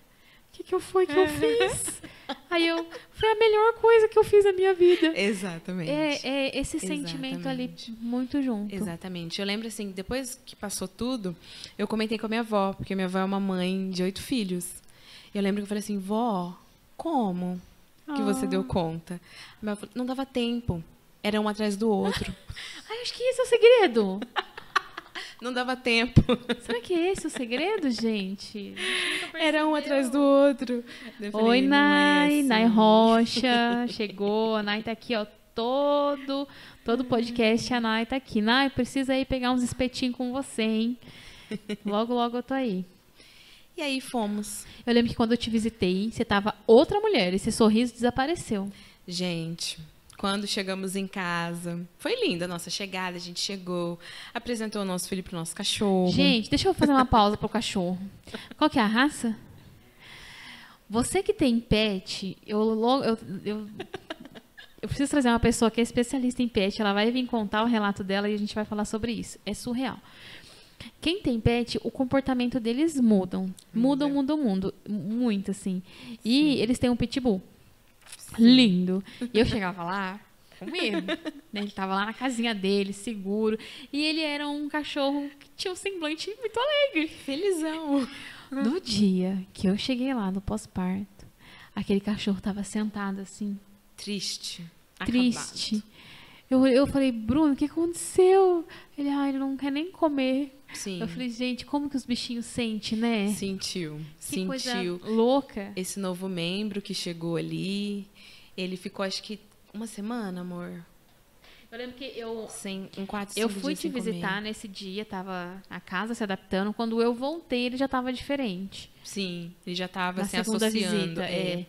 o que, que eu foi que eu fiz? Aí eu, foi a melhor coisa que eu fiz na minha vida. Exatamente. É, é esse sentimento ali Exatamente. muito junto. Exatamente. Eu lembro assim, depois que passou tudo, eu comentei com a minha avó, porque minha avó é uma mãe de oito filhos. E eu lembro que eu falei assim, vó, como que você Ah. deu conta? A minha avó falou, não dava tempo. Era um atrás do outro. Ai, acho que esse é o segredo. não dava tempo. Será que é esse o segredo, gente? Era um atrás do outro. Eu falei, Oi, "Não é Nai, assim." Nai Rocha, chegou, a Nai tá aqui, ó, todo, todo podcast a Nai tá aqui. Nai, precisa ir pegar uns espetinhos com você, hein? Logo, logo eu tô aí. E aí fomos. Eu lembro que quando eu te visitei, você tava outra mulher, esse sorriso desapareceu. Gente, quando chegamos em casa, foi linda a nossa chegada. A gente chegou, apresentou o nosso filho pro nosso cachorro. Gente, deixa eu fazer uma pausa pro cachorro. Qual que é a raça? Você que tem pet, eu logo. Eu, eu, eu preciso trazer uma pessoa que é especialista em pet. Ela vai vir contar o relato dela e a gente vai falar sobre isso. É surreal. Quem tem pet, o comportamento deles mudam. Mudam, mudam, mudam. Muito, assim. E eles têm um pitbull. Lindo. E eu chegava lá com medo. né? Ele tava lá na casinha dele, seguro. E ele era um cachorro que tinha um semblante muito alegre. Felizão. No dia que eu cheguei lá no pós-parto, aquele cachorro tava sentado assim, Triste. triste. acabado. Eu, eu falei, Bruno, o que aconteceu? Ele, ah, ele não quer nem comer. Sim. Eu falei, gente, como que os bichinhos sentem, né? Sentiu. Que sentiu. louca. Esse novo membro que chegou ali. Ele ficou, acho que, uma semana, amor. Eu lembro que eu, Sem, em quatro, eu fui te sem comer. visitar nesse dia, tava a casa se adaptando. Quando eu voltei, ele já tava diferente. Sim, ele já estava Na se segunda associando. visita, é.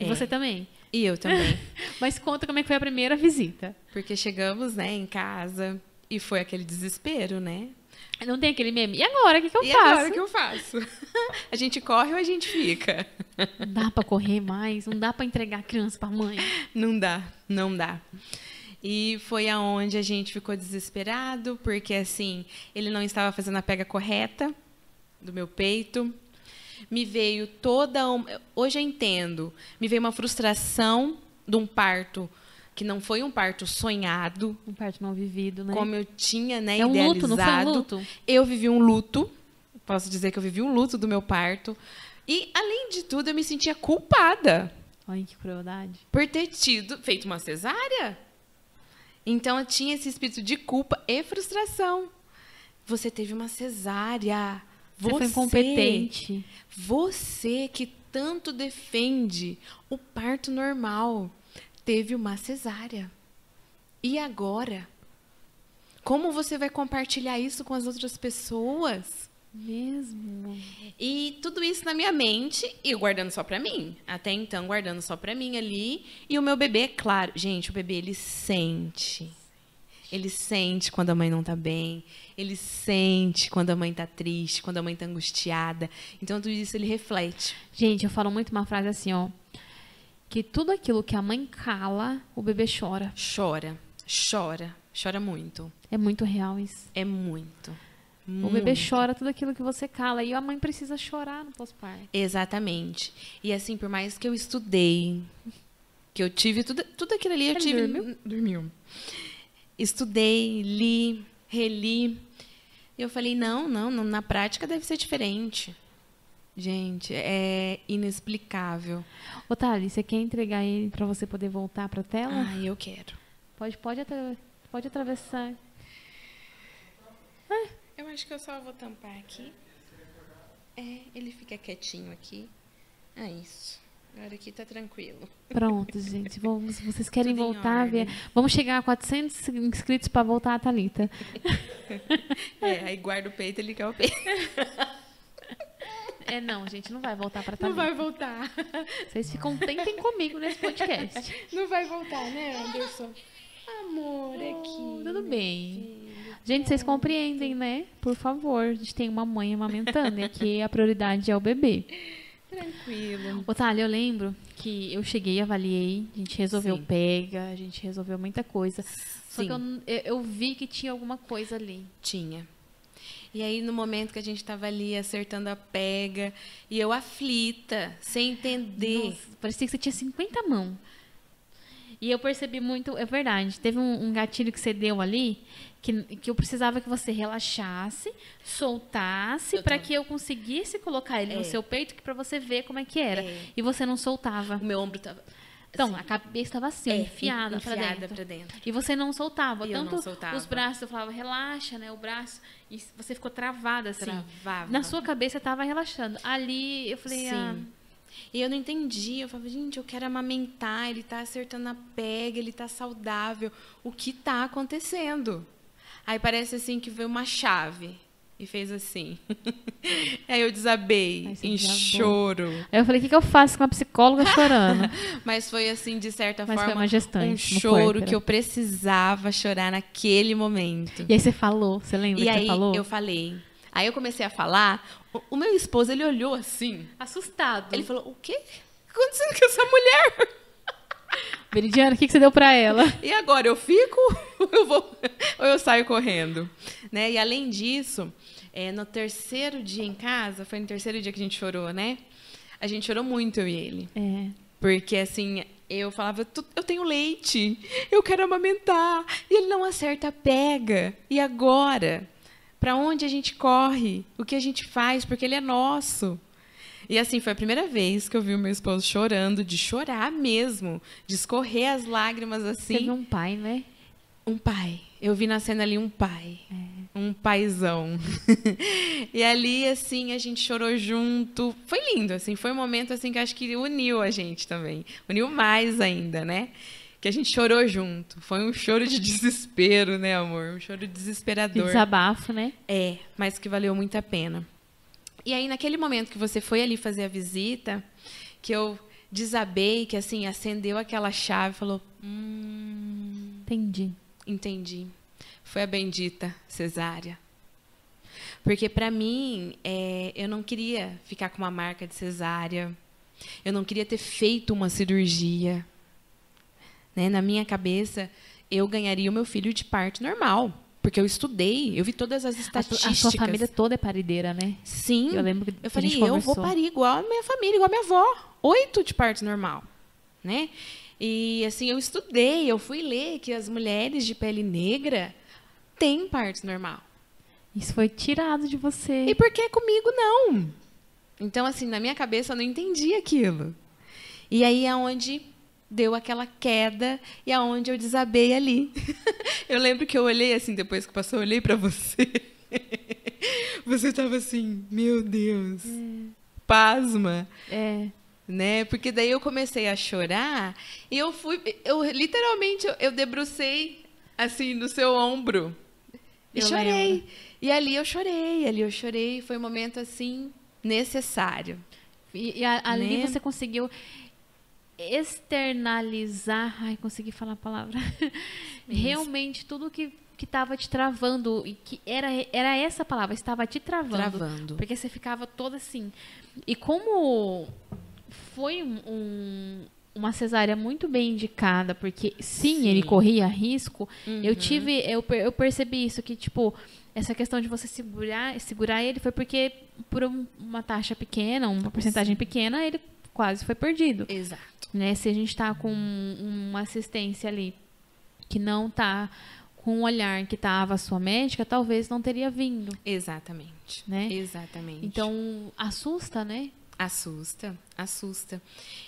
E É. você também. E eu também. Mas conta como é que foi a primeira visita. Porque chegamos, né, em casa e foi aquele desespero, né? Não tem aquele meme. E agora, o que, que eu e faço? agora o que eu faço? a gente corre ou a gente fica? Não dá pra correr mais, não dá pra entregar a criança pra mãe. Não dá, não dá. E foi aonde a gente ficou desesperado, porque assim, ele não estava fazendo a pega correta do meu peito. Me veio toda. um- Hoje eu entendo. Me veio uma frustração de um parto que não foi um parto sonhado, Um parto não vivido, né? como eu tinha né, é um idealizado. luto, não foi um luto? Eu vivi um luto. Posso dizer que eu vivi um luto do meu parto. E, além de tudo, eu me sentia culpada Ai, que crueldade. por ter tido feito uma cesárea. Então eu tinha esse espírito de culpa e frustração. Você teve uma cesárea. Você, foi incompetente. Você que tanto defende o parto normal teve uma cesárea. E agora? Como você vai compartilhar isso com as outras pessoas? Mesmo. E tudo isso na minha mente e guardando só pra mim. Até então, guardando só pra mim ali. E o meu bebê, é claro. Gente, o bebê, ele sente. Ele sente quando a mãe não tá bem. Ele sente quando a mãe tá triste, quando a mãe tá angustiada. Então, tudo isso ele reflete. Gente, eu falo muito uma frase assim, ó. Que tudo aquilo que a mãe cala, o bebê chora. Chora, chora, chora muito. É muito real isso. É muito. O bebê chora tudo aquilo que você cala. E a mãe precisa chorar no pós-parto. Exatamente. E assim, por mais que eu estudei, que eu tive tudo, tudo aquilo ali, eu Ele tive. dormiu? Dormiu. Estudei, li, reli. E eu falei, não, não, não, na prática deve ser diferente. Gente, é inexplicável. Ô, Thali, você quer entregar ele pra você poder voltar pra tela? Ai, eu quero. Pode, pode, atra- pode atravessar. Eu acho que eu só vou tampar aqui. É, ele fica quietinho aqui. É isso. Agora aqui tá tranquilo. Pronto, gente. Vamos, vocês querem Tudo voltar a ver. Vamos chegar a 400 inscritos pra voltar a Thalita. É, aí guarda o peito, ele quer o peito. É, não, gente, não vai voltar pra Não Thalita. vai voltar. Vocês ficam tentem comigo nesse podcast. Não vai voltar, né, Anderson? Amor, aqui. Tudo bem. Gente, vocês compreendem, né? Por favor, a gente tem uma mãe amamentando e aqui a prioridade é o bebê. Tranquilo. Ô, Thalia, eu lembro que eu cheguei, avaliei, a gente resolveu Sim. pega, a gente resolveu muita coisa. Só Sim. que eu, n- eu, eu vi que tinha alguma coisa ali. Tinha. E aí, no momento que a gente tava ali acertando a pega, e eu aflita, sem entender. Nossa, parecia que você tinha 50 mãos. E eu percebi muito, é verdade, teve um, um gatilho que você deu ali, que, que eu precisava que você relaxasse, soltasse, para que eu conseguisse colocar ele no É. seu peito, que para você ver como é que era. É. E você não soltava. O meu ombro tava. Então, assim, a cabeça estava assim, é, enfiada, para enfiada dentro. pra dentro. E você não soltava. E eu não Tanto soltava. os braços, eu falava, relaxa, né? O braço. E você ficou travada assim. Travava. Na sua cabeça estava relaxando. Ali eu falei, Sim. ah, E eu não entendi. Eu falava, gente, eu quero amamentar, ele tá acertando a pega, ele tá saudável. O que tá acontecendo? Aí parece assim que veio uma chave e fez assim. Aí eu desabei em choro. Aí eu falei, o que, que eu faço com uma psicóloga chorando? Mas foi assim, de certa Mas forma, um choro que eu precisava chorar naquele momento. e aí você falou, você lembra E que aí você falou? eu falei. Aí eu comecei a falar, o, o meu esposo, ele olhou assim. Assustado. Ele falou, o quê? O que tá acontecendo com essa mulher? Veridiana, o que, que você deu pra ela? E agora, eu fico ou eu, vou, ou eu saio correndo? Né? E além disso, é, no terceiro dia em casa, foi no terceiro dia que a gente chorou, né? A gente chorou muito, eu e ele. É. Porque, assim, eu falava, "Tu- eu tenho leite, eu quero amamentar. E ele não acerta a pega. E agora? Para onde a gente corre? O que a gente faz? Porque ele é nosso. E assim, foi a primeira vez que eu vi o meu esposo chorando, de chorar mesmo, de escorrer as lágrimas assim. viu um pai, né? Um pai. Eu vi na cena ali um pai. É. Um paizão. e ali, assim, a gente chorou junto. Foi lindo, assim. Foi um momento, assim, que acho que uniu a gente também. Uniu mais ainda, né? que a gente chorou junto. Foi um choro de desespero, né, amor? Um choro desesperador. Desabafo, né? É, mas que valeu muito a pena. E aí, naquele momento que você foi ali fazer a visita, que eu desabei, que assim, acendeu aquela chave e falou: Hum. Entendi. Entendi. Foi a bendita cesárea. Porque para mim, é, eu não queria ficar com uma marca de cesárea. Eu não queria ter feito uma cirurgia. Né? Na minha cabeça, eu ganharia o meu filho de parto normal. Porque eu estudei, eu vi todas as estatísticas. A, sua família toda é parideira, né? Sim. Eu lembro que Eu falei, eu vou parir igual a minha família, igual a minha avó. Oito de parto normal. Né? E assim, eu estudei, eu fui ler que as mulheres de pele negra têm parto normal. Isso foi tirado de você. E por que comigo não? Então, assim, na minha cabeça eu não entendi aquilo. E aí é onde deu aquela queda e aonde eu desabei ali. eu lembro que eu olhei assim, depois que passou, eu olhei para você. você tava assim, meu Deus. Pasma, É. né? Porque daí eu comecei a chorar e eu fui, eu literalmente eu, eu debrucei assim no seu ombro. E Eu chorei. lembro. E ali eu chorei, ali eu chorei, foi um momento assim necessário. E, e a- ali Né? você conseguiu externalizar. Ai, consegui falar a palavra. Realmente tudo que que estava te travando e que era era essa palavra estava te travando, Travando. porque você ficava toda assim e como foi um- um- uma cesárea muito bem indicada porque sim, Sim. ele corria risco eu Uhum. tive eu, eu percebi isso que tipo essa questão de você segurar segurar ele foi porque por um- uma taxa pequena uma porcentagem pequena ele quase foi perdido Exato. né? Se a gente está com uma assistência ali que não está com o olhar que estava a sua médica, talvez não teria vindo, Exatamente. né? Exatamente. Então, assusta, né? assusta, assusta.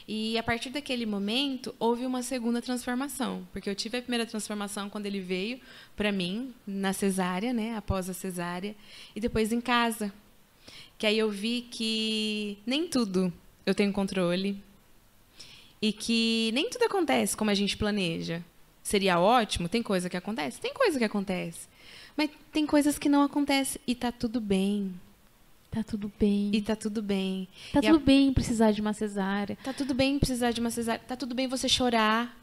E a partir daquele momento houve uma segunda transformação, porque eu tive a primeira transformação quando ele veio para mim na cesárea, né, após a cesárea, e depois em casa. Que aí eu vi que nem tudo eu tenho controle e que nem tudo acontece como a gente planeja. Seria ótimo, tem coisa que acontece, tem coisa que acontece. Mas tem coisas que não acontecem e tá tudo bem. Tá tudo bem. E tá tudo bem. tá e a- tudo bem precisar de uma cesárea Tá tudo bem precisar de uma cesárea. Tá tudo bem você chorar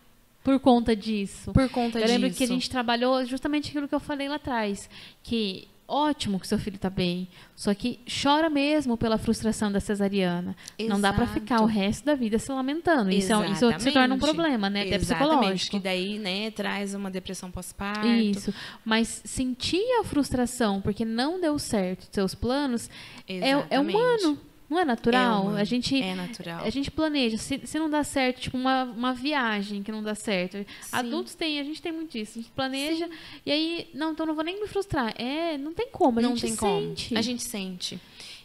por conta disso. por conta eu disso. lembro que a gente trabalhou justamente aquilo que eu falei lá atrás, que ótimo que seu filho tá bem, só que chora mesmo pela frustração da cesariana. Não dá para Exato. ficar o resto da vida se lamentando. Isso, é isso se torna um problema, né? Até Exatamente, psicológico. que daí, né, traz uma depressão pós-parto. Isso. Mas sentir a frustração porque não deu certo seus planos é, é humano. Não é natural? É humano, A gente É natural. a gente planeja, se, se não dá certo, tipo uma, uma viagem que não dá certo. Adultos têm, a gente tem muito isso. A gente planeja e aí, não, então não vou nem me frustrar. É, não tem como, a não gente tem sente. como. A gente sente.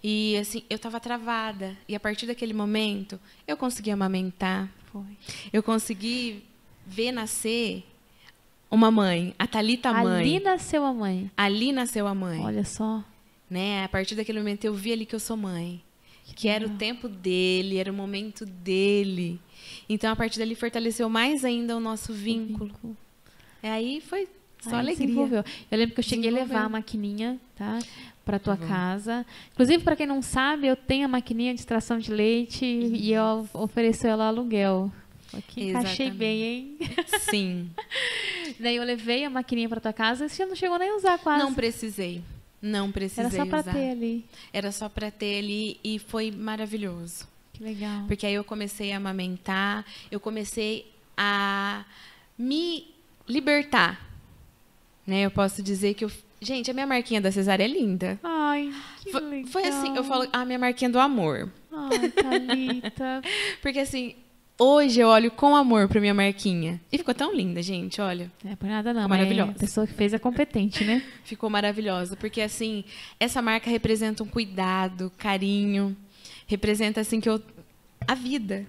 E assim, eu tava travada. E a partir daquele momento, eu consegui amamentar. Foi. Eu consegui ver nascer uma mãe, a Thalita mãe. Ali nasceu a mãe. Ali nasceu a mãe. Olha só. né? A partir daquele momento eu vi ali que eu sou mãe. Que era o tempo dele, era o momento dele. Então, a partir dali, fortaleceu mais ainda o nosso vínculo. E aí foi só Aí alegria. desenvolveu. Eu lembro que eu cheguei a levar a maquininha, tá? Pra tua casa. Inclusive, para quem não sabe, eu tenho a maquininha de extração de leite e eu ofereço ela aluguel. Aqui encaixei Exatamente. bem, hein? Sim. Daí eu levei a maquininha pra tua casa e você não chegou nem a usar quase. Não precisei. Não precisei Era só usar. ter ali. Era só para ter ali e foi maravilhoso. Que legal. Porque aí eu comecei a amamentar, eu comecei a me libertar. Né? Eu posso dizer que eu... Gente, a minha marquinha da cesárea é linda. Ai, que Foi, legal. foi assim, eu falo, a minha marquinha do amor. Ai, Thalita. Porque assim, hoje eu olho com amor pra minha marquinha. E ficou tão linda, gente, olha. É por nada não, mas maravilhosa. a pessoa que fez é competente, né? Ficou maravilhosa. Porque assim, essa marca representa um cuidado, carinho. Representa assim que eu. A vida,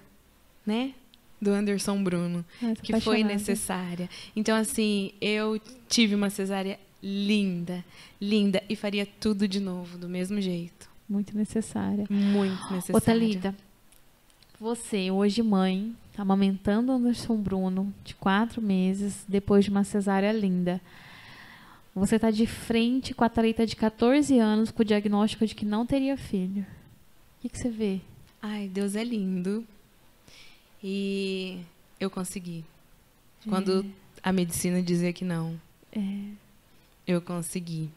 né? Do Anderson Bruno. Tô que foi apaixonada. necessária. Então, assim, eu tive uma cesárea linda, linda. E faria tudo de novo, do mesmo jeito. Muito necessária. Muito necessária. Ô, Thalita, você, hoje mãe, amamentando Anderson Bruno, de quatro meses, depois de uma cesárea linda. Você está de frente com a Thalita de 14 anos, com o diagnóstico de que não teria filho. O que, que você vê? Ai, Deus é lindo. E eu consegui. Quando a medicina dizia que não, É, eu consegui.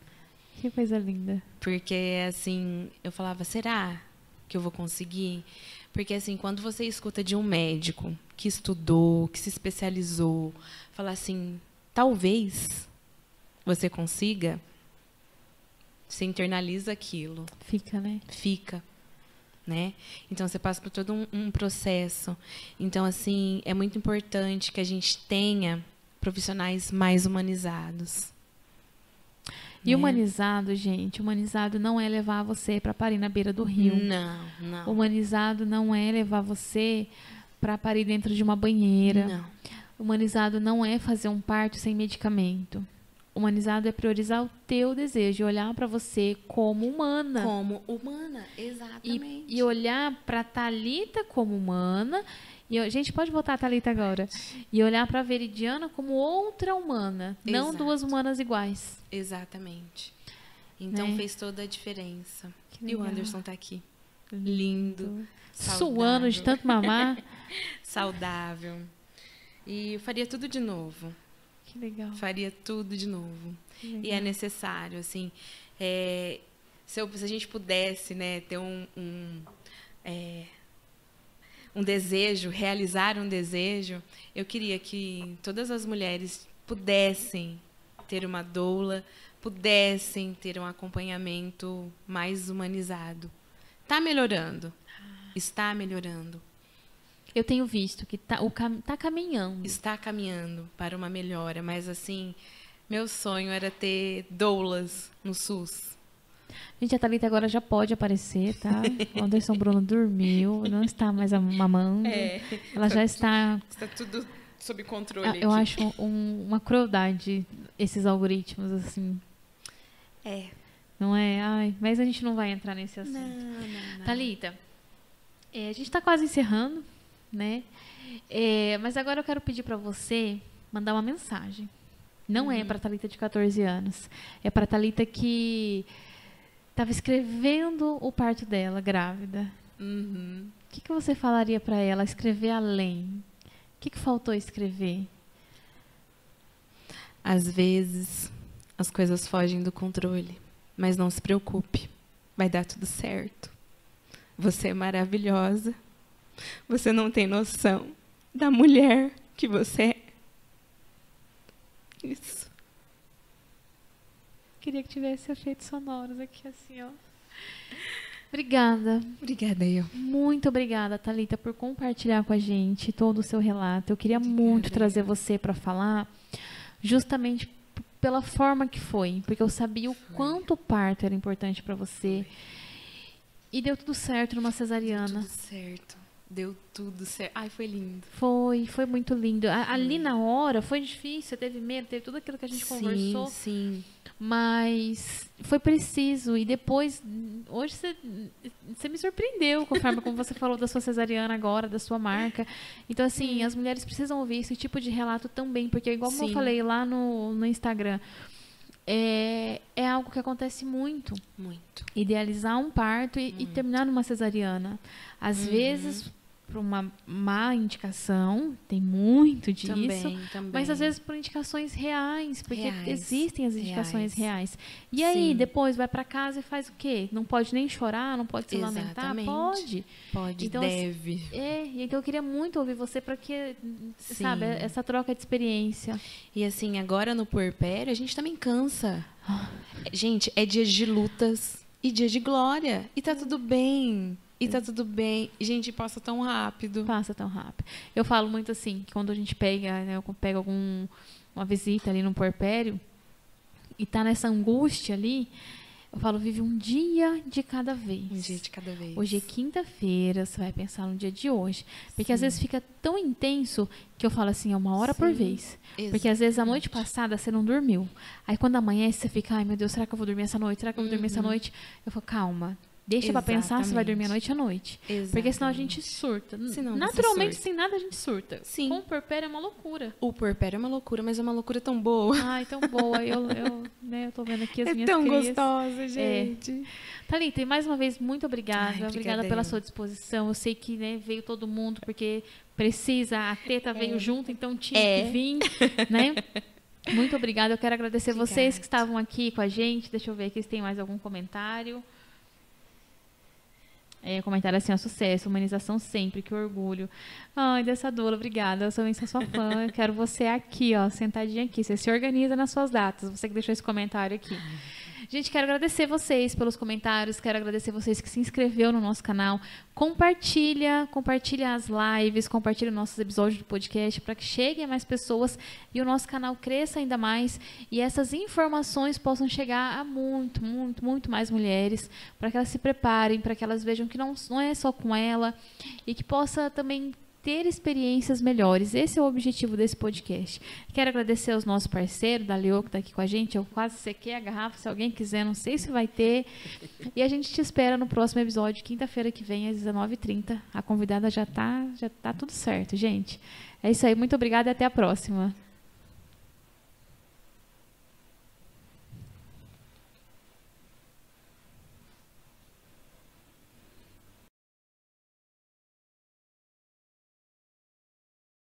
que coisa linda. Porque, assim, eu falava, será que eu vou conseguir? Porque, assim, quando você escuta de um médico que estudou, que se especializou, falar assim, talvez você consiga, você internaliza aquilo, Fica, né? fica, né? Então, você passa por todo um, um processo. Então, assim, é muito importante que a gente tenha profissionais mais humanizados. E né? humanizado, gente, humanizado não é levar você para parir na beira do rio. Não, não. Humanizado não é levar você para parir dentro de uma banheira. Não. Humanizado não é fazer um parto sem medicamento. Humanizado é priorizar o teu desejo, olhar para você como humana. Como humana, E, exatamente. e olhar para Talita como humana. E a gente pode botar a Talita agora. E olhar para Veridiana como outra humana, não Exato. duas humanas iguais. Exatamente. Então Né? fez toda a diferença. E o. Anderson tá aqui. Lindo. Suando de tanto mamar. Saudável. E eu faria tudo de novo. que legal. Faria tudo de novo. E é necessário, assim. é, se, eu- se a gente pudesse né, ter um, um, é, um desejo, realizar um desejo, eu queria que todas as mulheres pudessem ter uma doula, pudessem ter um acompanhamento mais humanizado. Está melhorando. Está melhorando. Eu tenho visto que tá, o cam tá caminhando. Está caminhando para uma melhora, mas assim, meu sonho era ter doulas no SUS. Gente, a Thalita agora já pode aparecer, tá? O Anderson Bruno dormiu, não está mais mamando. Ela já está. Está tudo sob controle. Ah, Eu acho um- uma crueldade esses algoritmos, assim. É. Não é? Ai, mas a gente não vai entrar nesse assunto. Não, não, não. Thalita, é, a gente está quase encerrando, né? É, mas agora eu quero pedir para você mandar uma mensagem. Não é para Thalita de 14 anos. É para Thalita que estava escrevendo o parto dela, grávida. Uhum. O que, que você falaria para ela escrever além? O que, que faltou escrever? Às vezes as coisas fogem do controle, mas não se preocupe, vai dar tudo certo. Você é maravilhosa. Você não tem noção da mulher que você é. Isso. Queria que tivesse efeitos sonoros aqui, assim, ó. Obrigada. Obrigada, eu. Muito obrigada, Thalita, por compartilhar com a gente todo o seu relato. Eu queria muito trazer você para falar, justamente pela forma que foi, porque eu sabia o quanto o parto era importante para você. E deu tudo certo numa cesariana. Tudo certo. Deu tudo certo. Ai, foi lindo. Foi, foi muito lindo. A- ali na hora foi difícil, você teve medo, teve tudo aquilo que a gente conversou. Sim, Mas foi preciso. E depois, hoje você, você me surpreendeu com a forma como você falou da sua cesariana agora, da sua marca. Então, assim, as mulheres precisam ouvir esse tipo de relato também, porque, igual eu Sim. falei lá no, no Instagram, é, é algo que acontece muito. Muito. Idealizar um parto e, e terminar numa cesariana. Às Uhum. vezes, por uma má indicação, tem muito disso. Também, também. Mas às vezes por indicações reais, porque Reais, existem as indicações reais. reais. E aí, Sim. depois vai pra casa e faz o quê? Não pode nem chorar, não pode se lamentar? Exatamente. Pode. Pode, Então, deve. É, e então eu queria muito ouvir você para que, Sim. sabe, essa troca de experiência. E assim, agora no puerpério, a gente também cansa. Gente, é dia de lutas e dia de glória. E tá tudo bem. E tá tudo bem. Gente, passa tão rápido. Passa tão rápido. Eu falo muito assim, que quando a gente pega, né, eu pego algum uma visita ali no puerpério e tá nessa angústia ali, eu falo, vive um dia de cada vez. Um dia de cada vez. Hoje é quinta-feira, você vai pensar no dia de hoje. Porque às vezes fica tão intenso que eu falo assim, é uma hora por Sim. vez. Porque às vezes a noite passada você não dormiu. Aí quando amanhece, você fica, ai meu Deus, será que eu vou dormir essa noite? Será que eu vou dormir essa Uhum. noite? Eu falo, calma, Deixa pra pensar se vai dormir à Exatamente. noite à noite. Porque senão a gente surta. Senão Naturalmente, surta. sem nada, a gente surta. Sim. Com o porpério é uma loucura. O puerpério é uma loucura, mas é uma loucura tão boa. Ai, tão boa. Eu, eu, né, eu tô vendo aqui as É minhas tão crias. gostosa, gente. Thalita, e mais uma vez, muito obrigada. Ai, obrigada pela sua disposição. Eu sei que né, veio todo mundo porque precisa, a teta veio junto, então tinha É. que vir, né? Muito obrigada. Eu quero agradecer vocês Obrigada. que estavam aqui com a gente. Deixa eu ver aqui se tem mais algum comentário. É, assim, ó, sucesso, humanização sempre, que orgulho. Ai, dessa doula, obrigada. Eu sou sua fã. Eu quero você aqui, ó, sentadinha aqui. Você se organiza nas suas datas. Você que deixou esse comentário aqui. Gente, quero agradecer vocês pelos comentários, quero agradecer vocês que se inscreveu no nosso canal. Compartilha, compartilha as lives, compartilha nossos episódios do podcast para que cheguem mais pessoas e o nosso canal cresça ainda mais e essas informações possam chegar a muito, muito, muito mais mulheres, para que elas se preparem, para que elas vejam que não, não é só com ela e que possa também ter experiências melhores. Esse é o objetivo desse podcast. Quero agradecer aos nossos parceiros, da Leo, que está aqui com a gente. Eu quase sequei a garrafa. Se alguém quiser, não sei se vai ter. E a gente te espera no próximo episódio, quinta-feira que vem, às 19h30. A convidada já tá, já tá tudo certo, gente. É isso aí. Muito obrigada e até a próxima.